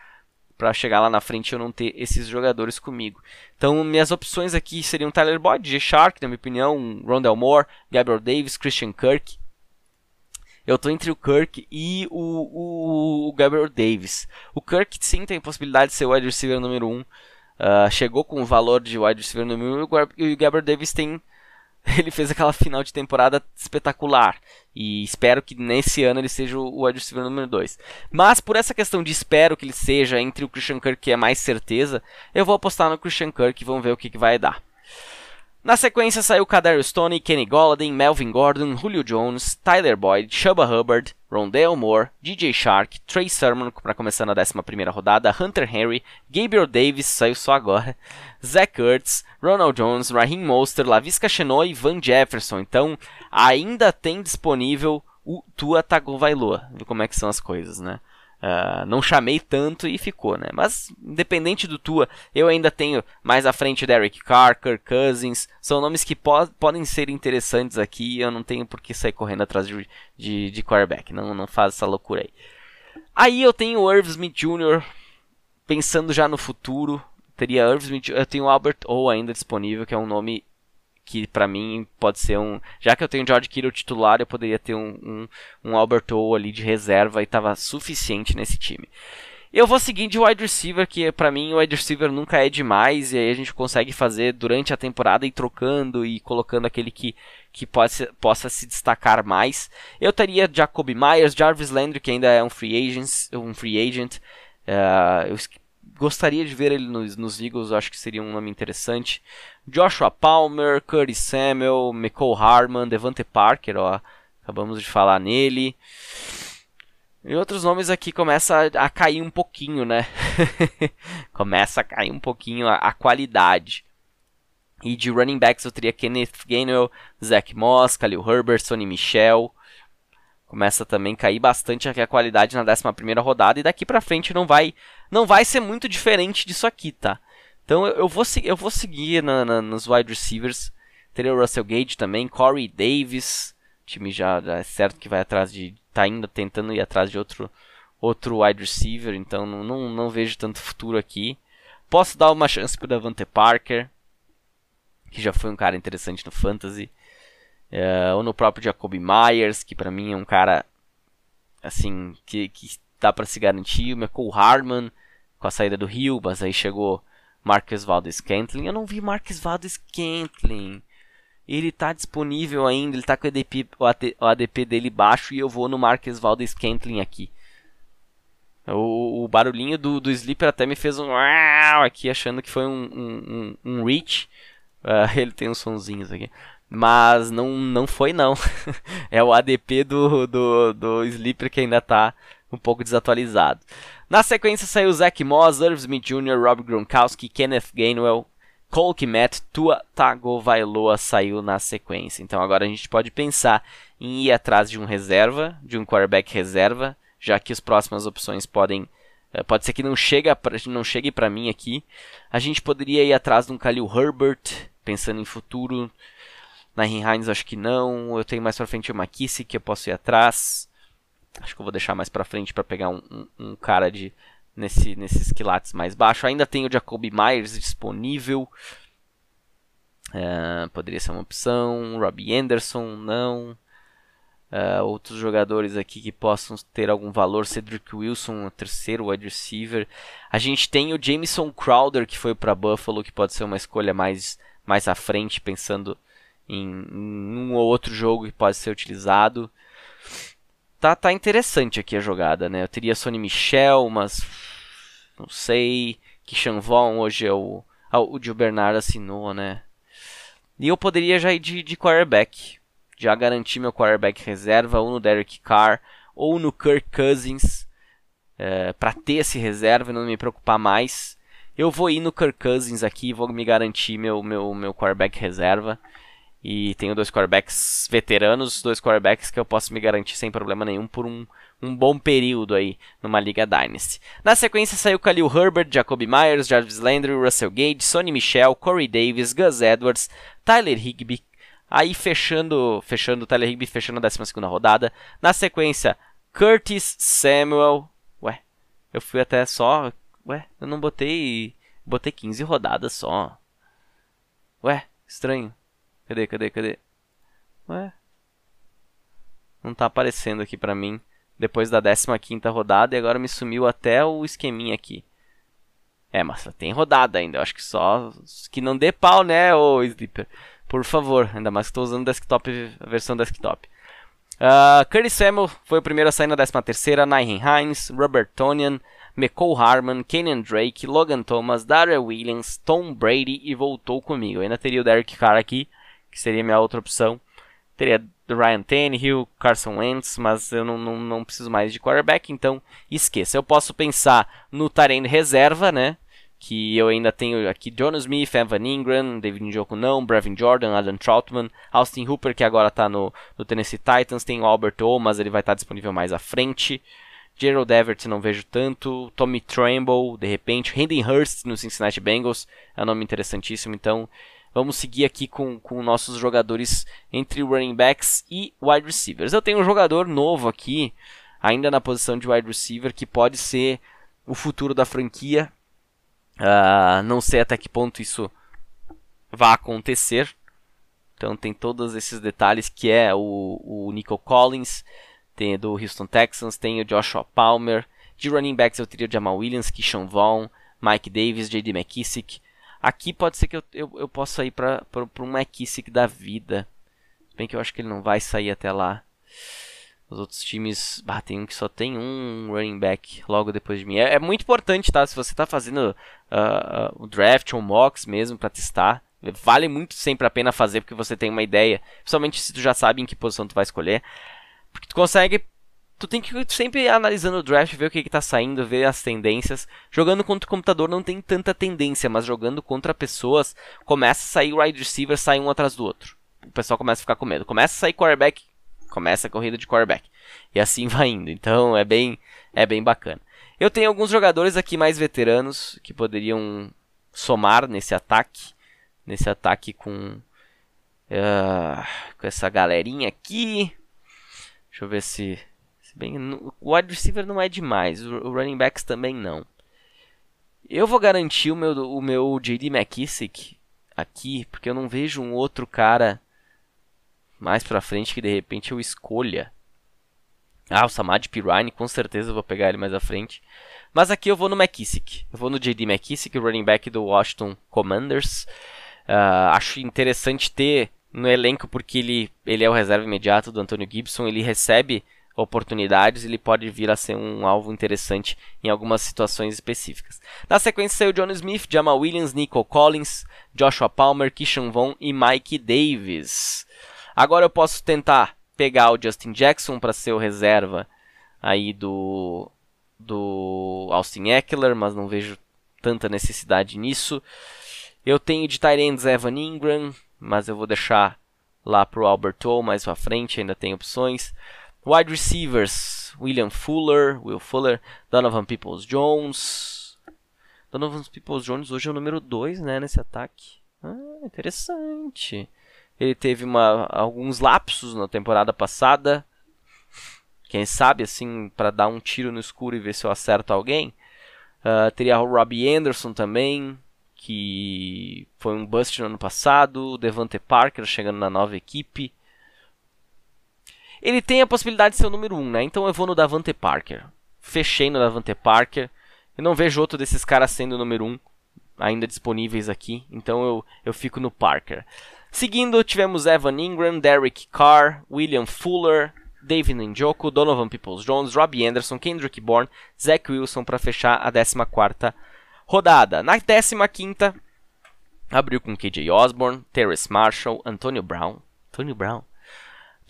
para chegar lá na frente eu não ter esses jogadores comigo. Então, minhas opções aqui seriam Tyler Boyd, J. Shark, na minha opinião, Rondell Moore, Gabriel Davis, Christian Kirk. Eu estou entre o Kirk e o, o, o, Gabriel Davis. O Kirk sim tem possibilidade de ser o wide receiver número 1. Um. Uh, chegou com o valor de wide receiver número 1 e o Gabriel Davis tem ele fez aquela final de temporada espetacular. E espero que nesse ano ele seja o wide receiver número 2. Mas por essa questão de espero que ele seja entre o Christian Kirk, que é mais certeza, eu vou apostar no Christian Kirk e vamos ver o que, que vai dar. Na sequência saiu Kadarius Stone, Kenny Golladay, Melvin Gordon, Julio Jones, Tyler Boyd, Chuba Hubbard, Rondale Moore, DJ Shark, Trey Sermon para começar na 11 rodada, Hunter Henry, Gabriel Davis, saiu só agora, Zach Ertz, Ronald Jones, Raheem Mostert, Lavisca Chenot e Van Jefferson. Então, ainda tem disponível o Tua Tagovailoa. Viu como é que são as coisas, né? Uh, não chamei tanto e ficou, né? Mas, independente do Tua, eu ainda tenho mais à frente Derek Carr, Kirk Cousins. São nomes que po podem ser interessantes aqui. Eu não tenho por que sair correndo atrás de, de, de quarterback. Não, não faz essa loucura aí. Aí eu tenho o Irv Smith Jr. Pensando já no futuro. Teria Irv Smith Eu tenho o Albert O ainda disponível, que é um nome que para mim pode ser um. Já que eu tenho George Kittle titular, eu poderia ter um, um, um Albert O ali de reserva e tava suficiente nesse time. Eu vou seguir de wide receiver, que para mim o wide receiver nunca é demais, e aí a gente consegue fazer durante a temporada e trocando e colocando aquele que, que pode, possa se destacar mais. Eu teria Jacoby Myers, Jarvis Landry, que ainda é um free agent. Um free agent. Uh, eu gostaria de ver ele nos, nos Eagles, acho que seria um nome interessante. Joshua Palmer, Curtis Samuel, Michael Harman, Devante Parker, ó, acabamos de falar nele. E outros nomes aqui começa a, cair um pouquinho, né? começa a cair um pouquinho a, a, qualidade. E de running backs eu teria Kenneth Gainwell, Zach Moss, Khalil Herbert, Sonny Michel. Começa também a cair bastante aqui a qualidade na 11 primeira rodada e daqui para frente não vai não vai ser muito diferente disso aqui, tá? Então eu, eu vou, eu vou seguir na, na, nos wide receivers. Teria o Russell Gage também, Corey Davis. O time já, já, é certo que vai atrás de. tá ainda tentando ir atrás de outro, outro wide receiver, então não, não, não vejo tanto futuro aqui. Posso dar uma chance pro Davante Parker, que já foi um cara interessante no Fantasy. É, ou no próprio Jacoby Myers, que para mim é um cara assim que, que dá para se garantir. O Michael Harman com a saída do Rio, mas aí chegou Marcus Valdez Scantling. Eu não vi Marcus Valdez Scantling. Ele tá disponível ainda, ele tá com o ADP, o, ADP dele baixo e eu vou no Marcus Valdez Scantling aqui. O, o, barulhinho do, do Sleeper até me fez um aqui, achando que foi um, um, um, um reach. Uh, ele tem uns sonzinhos aqui. Mas não, não foi não. é o ADP do, do, do Sleeper que ainda tá um pouco desatualizado. Na sequência saiu Zach Moss, Irv Smith Jr., Rob Gronkowski, Kenneth Gainwell, Cole Kmet, Tua Tagovailoa saiu na sequência. Então agora a gente pode pensar em ir atrás de um reserva, de um quarterback reserva, já que as próximas opções podem eh, pode ser que não chega não chegue para mim aqui. A gente poderia ir atrás de um Khalil Herbert, pensando em futuro. Na Hines acho que não. Eu tenho mais para frente o McKissick que eu posso ir atrás. Acho que eu vou deixar mais pra frente para pegar um, um, um, cara de nesse, nesses quilates mais baixo. Ainda tem o Jacoby Myers disponível. Uh, poderia ser uma opção. Robbie Anderson, não. Uh, outros jogadores aqui que possam ter algum valor. Cedric Wilson, o terceiro wide receiver. A gente tem o Jameson Crowder, que foi para Buffalo, que pode ser uma escolha mais, mais à frente, pensando em, em um ou outro jogo que pode ser utilizado tá, tá interessante aqui a jogada, né? Eu teria Sony Michel, mas não sei. Kishan Vaughn hoje é o. Ah, o Gil Bernard assinou, né? E eu poderia já ir de, de quarterback. Já garantir meu quarterback reserva ou no Derek Carr ou no Kirk Cousins. É, para ter esse reserva e não me preocupar mais. Eu vou ir no Kirk Cousins aqui, vou me garantir meu, meu, meu quarterback reserva. E tenho dois quarterbacks veteranos, dois quarterbacks que eu posso me garantir sem problema nenhum por um, um bom período aí numa Liga Dynasty. Na sequência saiu Khalil Herbert, Jacoby Myers, Jarvis Landry, Russell Gage, Sonny Michel, Corey Davis, Gus Edwards, Tyler Higby. Aí fechando, fechando o Tyler Higby, fechando a 12 rodada. Na sequência, Curtis Samuel. Ué, eu fui até só. Ué, eu não botei. Botei 15 rodadas só. Ué, estranho. Cadê, cadê, cadê? Ué? Não tá aparecendo aqui pra mim. Depois da 15 rodada e agora me sumiu até o esqueminha aqui. É, mas tem rodada ainda. Eu acho que só que não dê pau, né, ô Sleeper. Por favor, ainda mais que estou usando desktop, a versão desktop. Uh, Curtis Samuel foi o primeiro a sair na 13 terceira, Nyhan Hines, Robert Tonian, McCall Harman, Kenyon Drake, Logan Thomas, Daryl Williams, Tom Brady e voltou comigo. Eu ainda teria o Derek Carr aqui, que seria minha outra opção. Teria Ryan Tannehill, Carson Wentz, mas eu não, não, não preciso mais de quarterback, então esqueça. Eu posso pensar no Tarend reserva, né? Que eu ainda tenho aqui John Smith, Evan Ingram, David Njoku não, Brevin Jordan, Adam Troutman, Austin Hooper, que agora está no, no Tennessee Titans, tem o Albert O, mas ele vai estar tá disponível mais à frente. Gerald Everett não vejo tanto. Tommy Tremble, de repente. Hayden Hurst no Cincinnati Bengals. É um nome interessantíssimo. Então, vamos seguir aqui com, com nossos jogadores entre running backs e wide receivers. Eu tenho um jogador novo aqui, ainda na posição de wide receiver, que pode ser o futuro da franquia. Uh, não sei até que ponto isso vai acontecer. Então tem todos esses detalhes que é o, o Nico Collins tem do Houston Texans, tem o Joshua Palmer. De running backs eu teria o Jamal Williams, Kishon Vaughn, Mike Davis, J.D. McKissick. Aqui pode ser que eu, eu, eu possa ir para um McKissick da vida. Bem que eu acho que ele não vai sair até lá. Os outros times, bah, tem um que só tem um running back logo depois de mim. É, é muito importante, tá? Se você está fazendo uh, uh, o draft ou mocks mesmo para testar, vale muito sempre a pena fazer porque você tem uma ideia. Principalmente se tu já sabe em que posição tu vai escolher. Porque tu consegue. Tu tem que sempre analisando o draft, ver o que, que tá saindo, ver as tendências. Jogando contra o computador não tem tanta tendência, mas jogando contra pessoas, começa a sair wide receiver, sai um atrás do outro. O pessoal começa a ficar com medo. Começa a sair quarterback, começa a corrida de quarterback. E assim vai indo. Então é bem, é bem bacana. Eu tenho alguns jogadores aqui mais veteranos que poderiam somar nesse ataque. Nesse ataque com. Uh, com essa galerinha aqui. Deixa eu ver se. Se bem, o wide receiver não é demais, o, running backs também não. Eu vou garantir o meu, o meu JD McKissick aqui, porque eu não vejo um outro cara mais pra frente que de repente eu escolha. Ah, o Samad Pirine, com certeza eu vou pegar ele mais à frente. Mas aqui eu vou no McKissick. Eu vou no JD McKissick, running back do Washington Commanders. Uh, acho interessante ter no elenco porque ele, ele é o reserva imediato do Antônio Gibson, ele recebe oportunidades, ele pode vir a ser um alvo interessante em algumas situações específicas. Na sequência saiu John Smith, Jamal Williams, Nico Collins, Joshua Palmer, Kishan Vaughn e Mike Davis. Agora eu posso tentar pegar o Justin Jackson para ser o reserva aí do do Austin Eckler, mas não vejo tanta necessidade nisso. Eu tenho de Tyrants Evan Ingram, mas eu vou deixar lá pro Alberto mais pra frente, ainda tem opções. Wide receivers, William Fuller, Will Fuller, Donovan Peoples-Jones. Donovan Peoples-Jones hoje é o número 2, né, nesse ataque. Ah, interessante. Ele teve uma, alguns lapsos na temporada passada. Quem sabe, assim, para dar um tiro no escuro e ver se eu acerto alguém. Uh, teria o Robbie Anderson também que foi um bust no ano passado, Devante Parker chegando na nova equipe. Ele tem a possibilidade de ser o número 1, um, né? Então eu vou no Davante Parker. Fechei no Davante Parker. Eu não vejo outro desses caras sendo o número 1 um, ainda disponíveis aqui, então eu, eu fico no Parker. Seguindo, tivemos Evan Ingram, Derek Carr, William Fuller, David Njoku, Donovan Peoples-Jones, Robbie Anderson, Kendrick Bourne, Zach Wilson para fechar a 14ª rodada. Na 15 abriu com KJ Osborne, Terrace Marshall, Antonio Brown, Antonio Brown,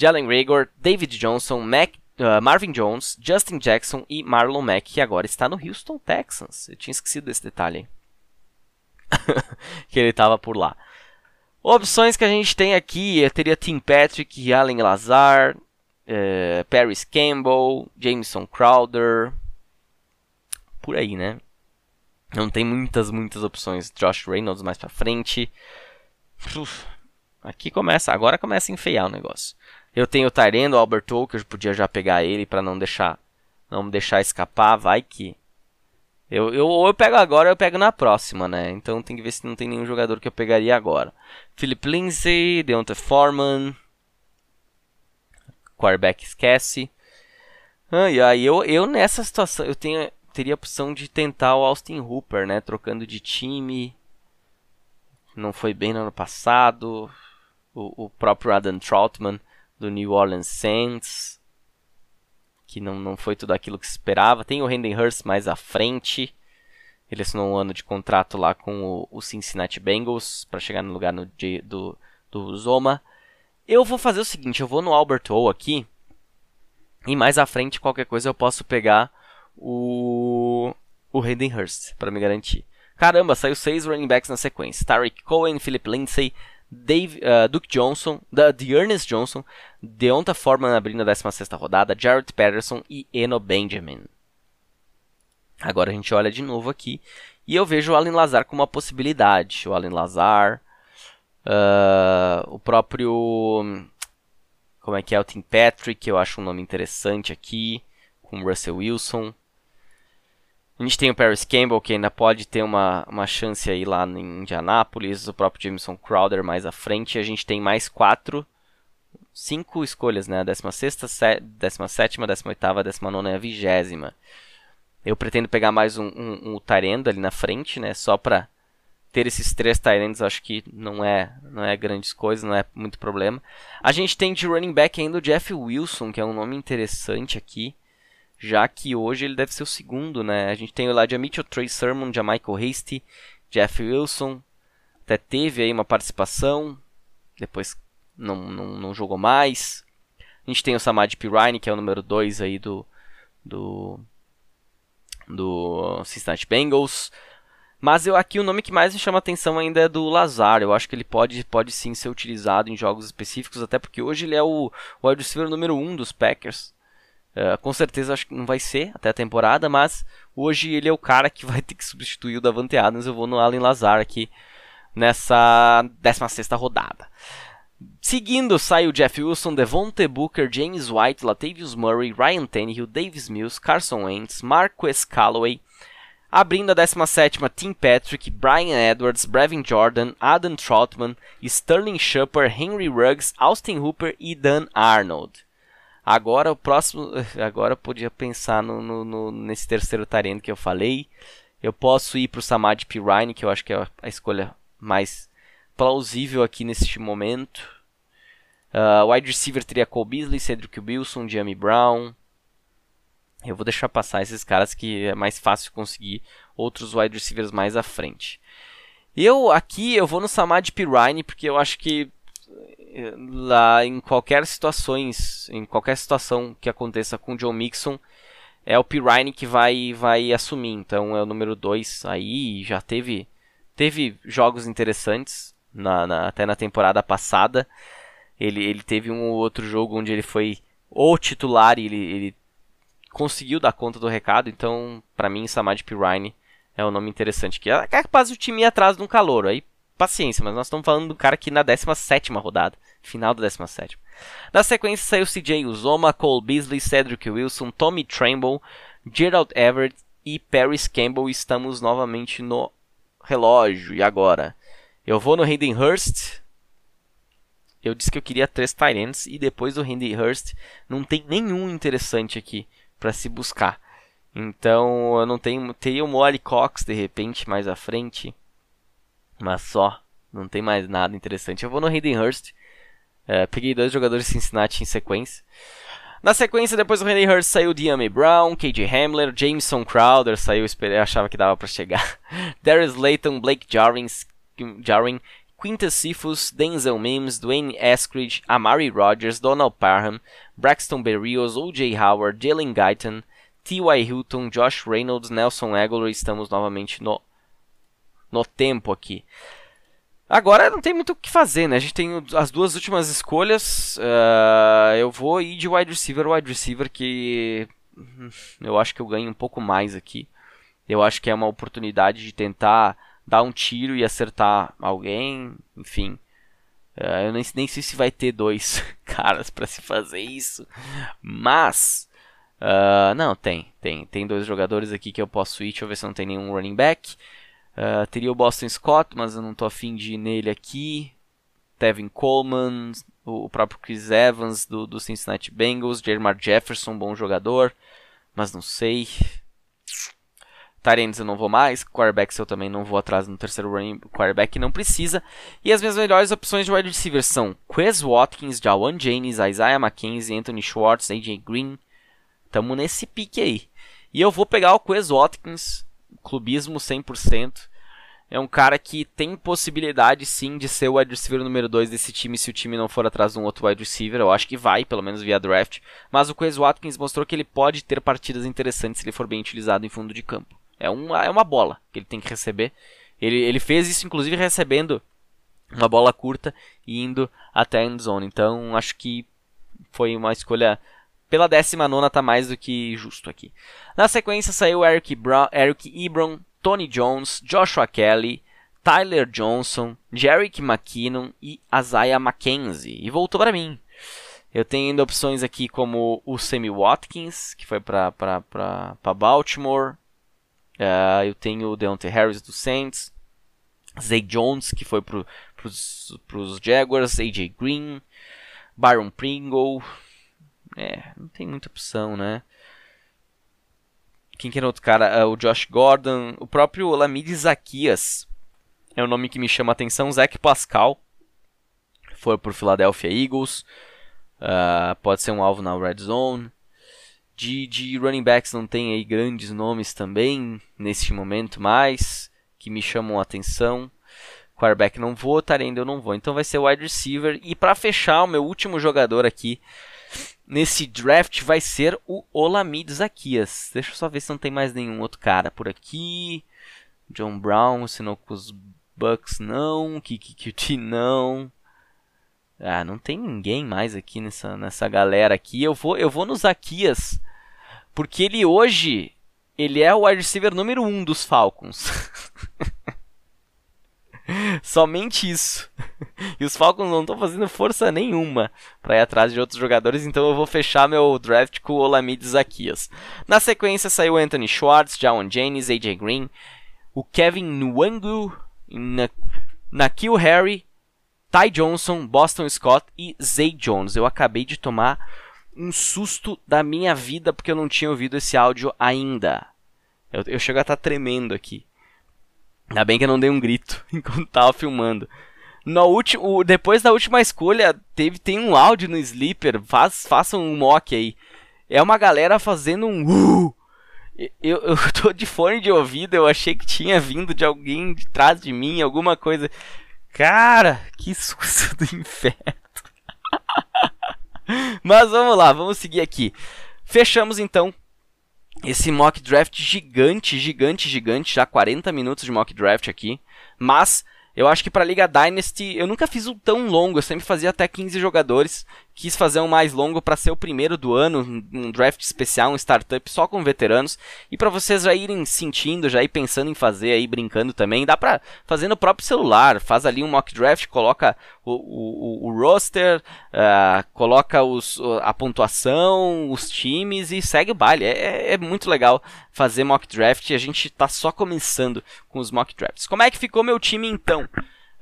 Jalen Rager, David Johnson, Mac, uh, Marvin Jones, Justin Jackson e Marlon Mack, que agora está no Houston Texans. Eu tinha esquecido desse detalhe que ele estava por lá. Opções que a gente tem aqui, eu teria Tim Patrick, Allen Lazar, uh, Paris Campbell, Jameson Crowder, por aí, né? Não tem muitas, muitas opções. Josh Reynolds mais pra frente. Uf, aqui começa, agora começa a enfeiar o negócio. Eu tenho o Tyrendo, o Albert eu podia já pegar ele para não deixar não deixar escapar, vai que eu, eu ou eu pego agora ou eu pego na próxima, né? Então tem que ver se não tem nenhum jogador que eu pegaria agora. Philip Lindsay, Deontay Foreman, quarterback esquece. Ah, e aí eu, eu nessa situação eu tenho teria a opção de tentar o Austin Hooper, né? Trocando de time. Não foi bem no ano passado. o, o próprio Adam Troutman do New Orleans Saints, que não, não foi tudo aquilo que se esperava. Tem o Hurst mais à frente. Ele assinou um ano de contrato lá com o, o Cincinnati Bengals para chegar no lugar no, do, do Zoma. Eu vou fazer o seguinte, eu vou no Albert O aqui. E mais à frente, qualquer coisa, eu posso pegar o, o Hurst para me garantir. Caramba, saiu seis running backs na sequência. Tariq Cohen, Philip Lindsay, Dave, uh, Duke Johnson, da Ernest Johnson, Deonta Foreman abrindo a 16 rodada, Jared Patterson e Eno Benjamin. Agora a gente olha de novo aqui e eu vejo o Allen Lazar como uma possibilidade. O Allen Lazar, uh, o próprio. Como é que é? O Tim Patrick, eu acho um nome interessante aqui, com o Russell Wilson. A gente tem o Paris Campbell, que ainda pode ter uma, uma chance aí lá em Indianápolis, o próprio Jameson Crowder mais à frente. A gente tem mais quatro, cinco escolhas, né? 16, 17, 18, 19 e a vigésima. Eu pretendo pegar mais um, um, um Tyrendo ali na frente, né? Só pra ter esses três Tyrands, acho que não é, não é grandes coisas, não é muito problema. A gente tem de running back ainda o Jeff Wilson, que é um nome interessante aqui já que hoje ele deve ser o segundo, né? A gente tem o lá de Mitchell, Trey Sermon, Michael Hasty, Jeff Wilson, até teve aí uma participação, depois não, não, não jogou mais. A gente tem o Samad Pirine, que é o número 2 aí do, do, do Cincinnati Bengals. Mas eu aqui o nome que mais me chama atenção ainda é do Lazar. Eu acho que ele pode, pode sim ser utilizado em jogos específicos, até porque hoje ele é o wide receiver número 1 um dos Packers. Uh, com certeza acho que não vai ser até a temporada, mas hoje ele é o cara que vai ter que substituir o Davante Adams. Eu vou no Allen Lazar aqui nessa 16 rodada. Seguindo, sai o Jeff Wilson, Devontae Booker, James White, Latavius Murray, Ryan Tannehill, Davis Mills, Carson Wentz, Marquez Calloway. Abrindo a 17, Tim Patrick, Brian Edwards, Brevin Jordan, Adam Troutman, Sterling Shepard, Henry Ruggs, Austin Hooper e Dan Arnold. Agora o próximo. Agora eu podia pensar no, no, no nesse terceiro Tarento que eu falei. Eu posso ir para o Samad Pirine, que eu acho que é a escolha mais plausível aqui neste momento. Uh, wide receiver teria Cole Beasley, Cedric Wilson, Jamie Brown. Eu vou deixar passar esses caras que é mais fácil conseguir outros wide receivers mais à frente. Eu aqui eu vou no Samad Pirine porque eu acho que lá em qualquer situações, em qualquer situação que aconteça com o John Mixon, é o Pirine que vai vai assumir. Então é o número 2 aí, já teve teve jogos interessantes na, na, até na temporada passada. Ele, ele teve um ou outro jogo onde ele foi o titular e ele, ele conseguiu dar conta do recado. Então, para mim, Samad Pirine é um nome interessante. Que é capaz o time ir atrás de um calor. Aí paciência, mas nós estamos falando do cara que na 17 rodada, final da 17. Na sequência saiu CJ Uzoma, Cole Beasley, Cedric Wilson, Tommy Tremble, Gerald Everett e Paris Campbell. Estamos novamente no relógio. E agora? Eu vou no Hayden Hurst. Eu disse que eu queria três Tyrants e depois do Hayden Hurst não tem nenhum interessante aqui para se buscar. Então eu não tenho. Teria o Molly Cox de repente mais à frente. Mas só. Não tem mais nada interessante. Eu vou no Hayden Hurst. É, peguei dois jogadores de Cincinnati em sequência. Na sequência, depois do Hayden Hurst, saiu Diame Brown, KJ Hamler, Jameson Crowder, saiu, esperei, achava que dava para chegar. Darius Layton, Blake Jarwin, Jarwin Quintus Denzel Mims, Dwayne Eskridge, Amari Rogers, Donald Parham, Braxton Berrios, O.J. Howard, Jalen Guyton, T.Y. Hilton, Josh Reynolds, Nelson Aguilar. Estamos novamente no no tempo aqui. Agora não tem muito o que fazer, né? A gente tem as duas últimas escolhas. Uh, eu vou ir de wide receiver, wide receiver que hum, eu acho que eu ganho um pouco mais aqui. Eu acho que é uma oportunidade de tentar dar um tiro e acertar alguém, enfim. Uh, eu nem, nem sei se vai ter dois caras para se fazer isso, mas uh, não tem, tem, tem dois jogadores aqui que eu posso ir. Deixa eu ver se não tem nenhum running back. Uh, teria o Boston Scott, mas eu não tô afim de ir nele aqui. Tevin Coleman, o, próprio Chris Evans do, do Cincinnati Bengals, Jermar Jefferson, bom jogador, mas não sei. Tyrants eu não vou mais, quarterbacks eu também não vou atrás no terceiro running quarterback não precisa. E as minhas melhores opções de wide receiver são Quez Watkins, Jawan James, Isaiah McKenzie, Anthony Schwartz, AJ Green. Tamo nesse pique aí. E eu vou pegar o Quez Watkins, clubismo 100%. É um cara que tem possibilidade sim de ser o wide receiver número 2 desse time se o time não for atrás de um outro wide receiver. Eu acho que vai, pelo menos via draft. Mas o Quez Watkins mostrou que ele pode ter partidas interessantes se ele for bem utilizado em fundo de campo. É uma, é uma bola que ele tem que receber. Ele, ele fez isso, inclusive, recebendo uma bola curta e indo até a endzone. Então, acho que foi uma escolha pela 19 tá mais do que justo aqui. Na sequência saiu Eric, Eric Ebron, Tony Jones, Joshua Kelly, Tyler Johnson, Jerick McKinnon e Isaiah McKenzie. E voltou para mim. Eu tenho ainda opções aqui como o Sammy Watkins, que foi para Baltimore, Uh, eu tenho o Deontay Harris do Saints, Zay Jones, que foi para os Jaguars, AJ Green, Byron Pringle. É, não tem muita opção, né? Quem que era outro cara? Uh, o Josh Gordon, o próprio Lamid Zaquias. É o nome que me chama a atenção. Zach Pascal. Foi o Philadelphia Eagles. Uh, pode ser um alvo na red zone. De, de running backs não tem aí grandes nomes também neste momento mais que me chamam a atenção. Quarterback não vou, Tarendo eu não vou. Então vai ser wide receiver. E para fechar, o meu último jogador aqui nesse draft vai ser o Olamide Zaquias. Deixa eu só ver se não tem mais nenhum outro cara por aqui. John Brown, senão com os Bucks não. Kiki não. Ah, não tem ninguém mais aqui nessa, nessa galera aqui. Eu vou, eu vou no Zaquias. Porque ele hoje, ele é o wide receiver número 1 um dos Falcons. Somente isso. E os Falcons não estão fazendo força nenhuma para ir atrás de outros jogadores, então eu vou fechar meu draft com o Olamide Zaquias. Na sequência saiu Anthony Schwartz, Jawan James, AJ Green, o Kevin Nwangu, Nakil Harry, Ty Johnson, Boston Scott e Zay Jones. Eu acabei de tomar um susto da minha vida porque eu não tinha ouvido esse áudio ainda. Eu, eu chego a estar tá tremendo aqui. Ainda bem que eu não dei um grito enquanto estava filmando. No último, depois da última escolha, teve, tem um áudio no Sleeper. Faz, façam um mock aí. É uma galera fazendo um uh! Eu, eu tô de fone de ouvido, eu achei que tinha vindo de alguém de trás de mim, alguma coisa. Cara, que susto do inferno. Mas vamos lá, vamos seguir aqui. Fechamos então esse mock draft gigante, gigante, gigante, já 40 minutos de mock draft aqui. Mas eu acho que para Liga Dynasty eu nunca fiz um tão longo, eu sempre fazia até 15 jogadores quis fazer um mais longo para ser o primeiro do ano, um draft especial, um startup só com veteranos, e para vocês já irem sentindo, já ir pensando em fazer aí, brincando também, dá para fazer no próprio celular, faz ali um mock draft, coloca o, o, o roster, uh, coloca os, a pontuação, os times e segue o baile, é, é, é muito legal fazer mock draft, e a gente tá só começando com os mock drafts. Como é que ficou meu time então?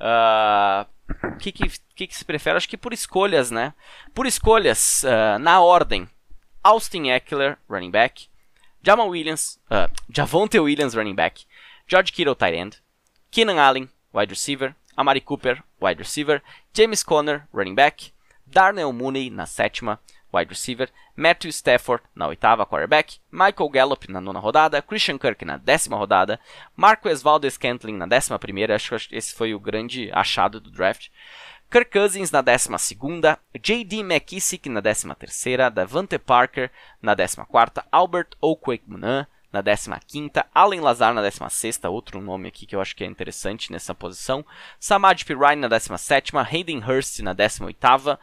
Uh, o que, que, que, se prefere? Acho que por escolhas, né? Por escolhas, uh, na ordem: Austin Eckler, running back. Jamal Williams, uh, Javonte Williams, running back. George Kittle, tight end. Keenan Allen, wide receiver. Amari Cooper, wide receiver. James Conner, running back. Darnell Mooney, na sétima wide receiver, Matthew Stafford na oitava quarterback, Michael Gallup na nona rodada, Christian Kirk na décima rodada, Marquez Valdez Scantling na décima primeira, acho que esse foi o grande achado do draft, Kirk Cousins na décima segunda, J.D. McKissick na décima terceira, Davante Parker na décima quarta, Albert Okwekmunan na 15 Allen Lazar na 16 outro nome aqui que eu acho que é interessante nessa posição, Samad Pirine na 17 Hayden Hurst na 18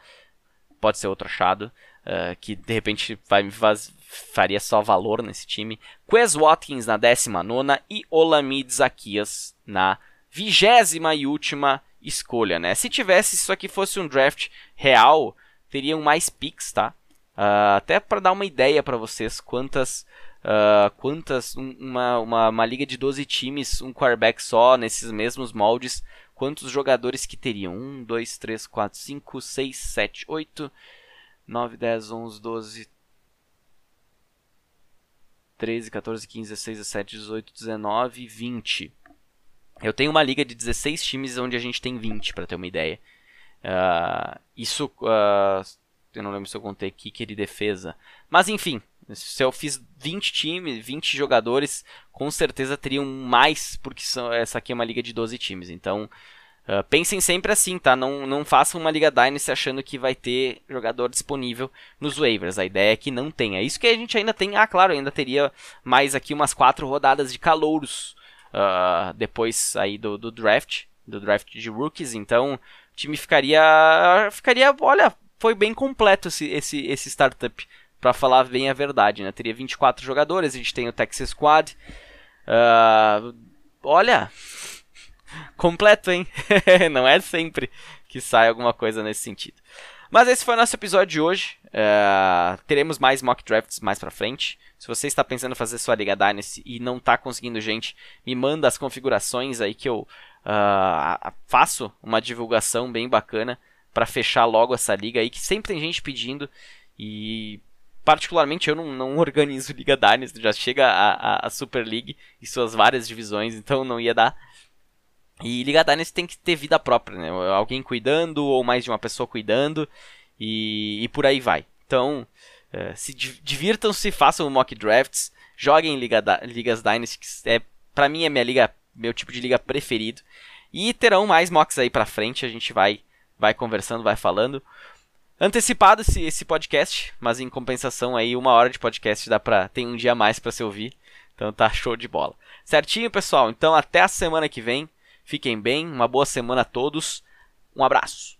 pode ser outro achado, uh, que de repente vai faz, faria só valor nesse time. Quez Watkins na 19 e Olamide Zaquias na vigésima e última escolha, né? Se tivesse isso aqui fosse um draft real, teriam mais picks, tá? Uh, até para dar uma ideia para vocês quantas uh, quantas um, uma, uma, uma, liga de 12 times, um quarterback só nesses mesmos moldes, quantos jogadores que teriam? 1, 2, 3, 4, 5, 6, 7, 8, 9, 10, 11, 12, 13, 14, 15, 16, 17, 18, 19, 20. Eu tenho uma liga de 16 times onde a gente tem 20, para ter uma ideia. Uh, isso, uh, eu não lembro se eu contei kicker de defesa. Mas enfim, se eu fiz 20 times, 20 jogadores, com certeza teriam mais, porque são, essa aqui é uma liga de 12 times. Então, Uh, pensem sempre assim, tá? Não, não façam uma Liga Dynasty achando que vai ter jogador disponível nos waivers. A ideia é que não tenha. É isso que a gente ainda tem. Ah, claro, ainda teria mais aqui umas quatro rodadas de calouros uh, depois aí do, do draft, do draft de rookies. Então, o time ficaria, ficaria, olha, foi bem completo esse, esse, esse startup, para falar bem a verdade, né? Teria 24 jogadores, a gente tem o Texas Squad. Uh, olha, completo, hein? Não é sempre que sai alguma coisa nesse sentido. Mas esse foi o nosso episódio de hoje. Uh, teremos mais mock drafts mais pra frente. Se você está pensando em fazer sua Liga Dynasty e não está conseguindo gente, me manda as configurações aí que eu uh, faço uma divulgação bem bacana para fechar logo essa liga aí que sempre tem gente pedindo e particularmente eu não, não organizo Liga Dynasty, já chega a, a, a Super League e suas várias divisões, então não ia dar. E Liga Dynasty tem que ter vida própria, né? Alguém cuidando ou mais de uma pessoa cuidando e, e por aí vai. Então, uh, se divirtam-se, façam mock drafts, joguem Liga Ligas Dynasty, que é, pra mim é minha liga, meu tipo de liga preferido. E terão mais mocks aí pra frente, a gente vai, vai conversando, vai falando. Antecipado esse, esse podcast, mas em compensação aí uma hora de podcast dá pra, tem um dia a mais para se ouvir. Então tá show de bola. Certinho, pessoal? Então até a semana que vem. Fiquem bem, uma boa semana a todos. Um abraço.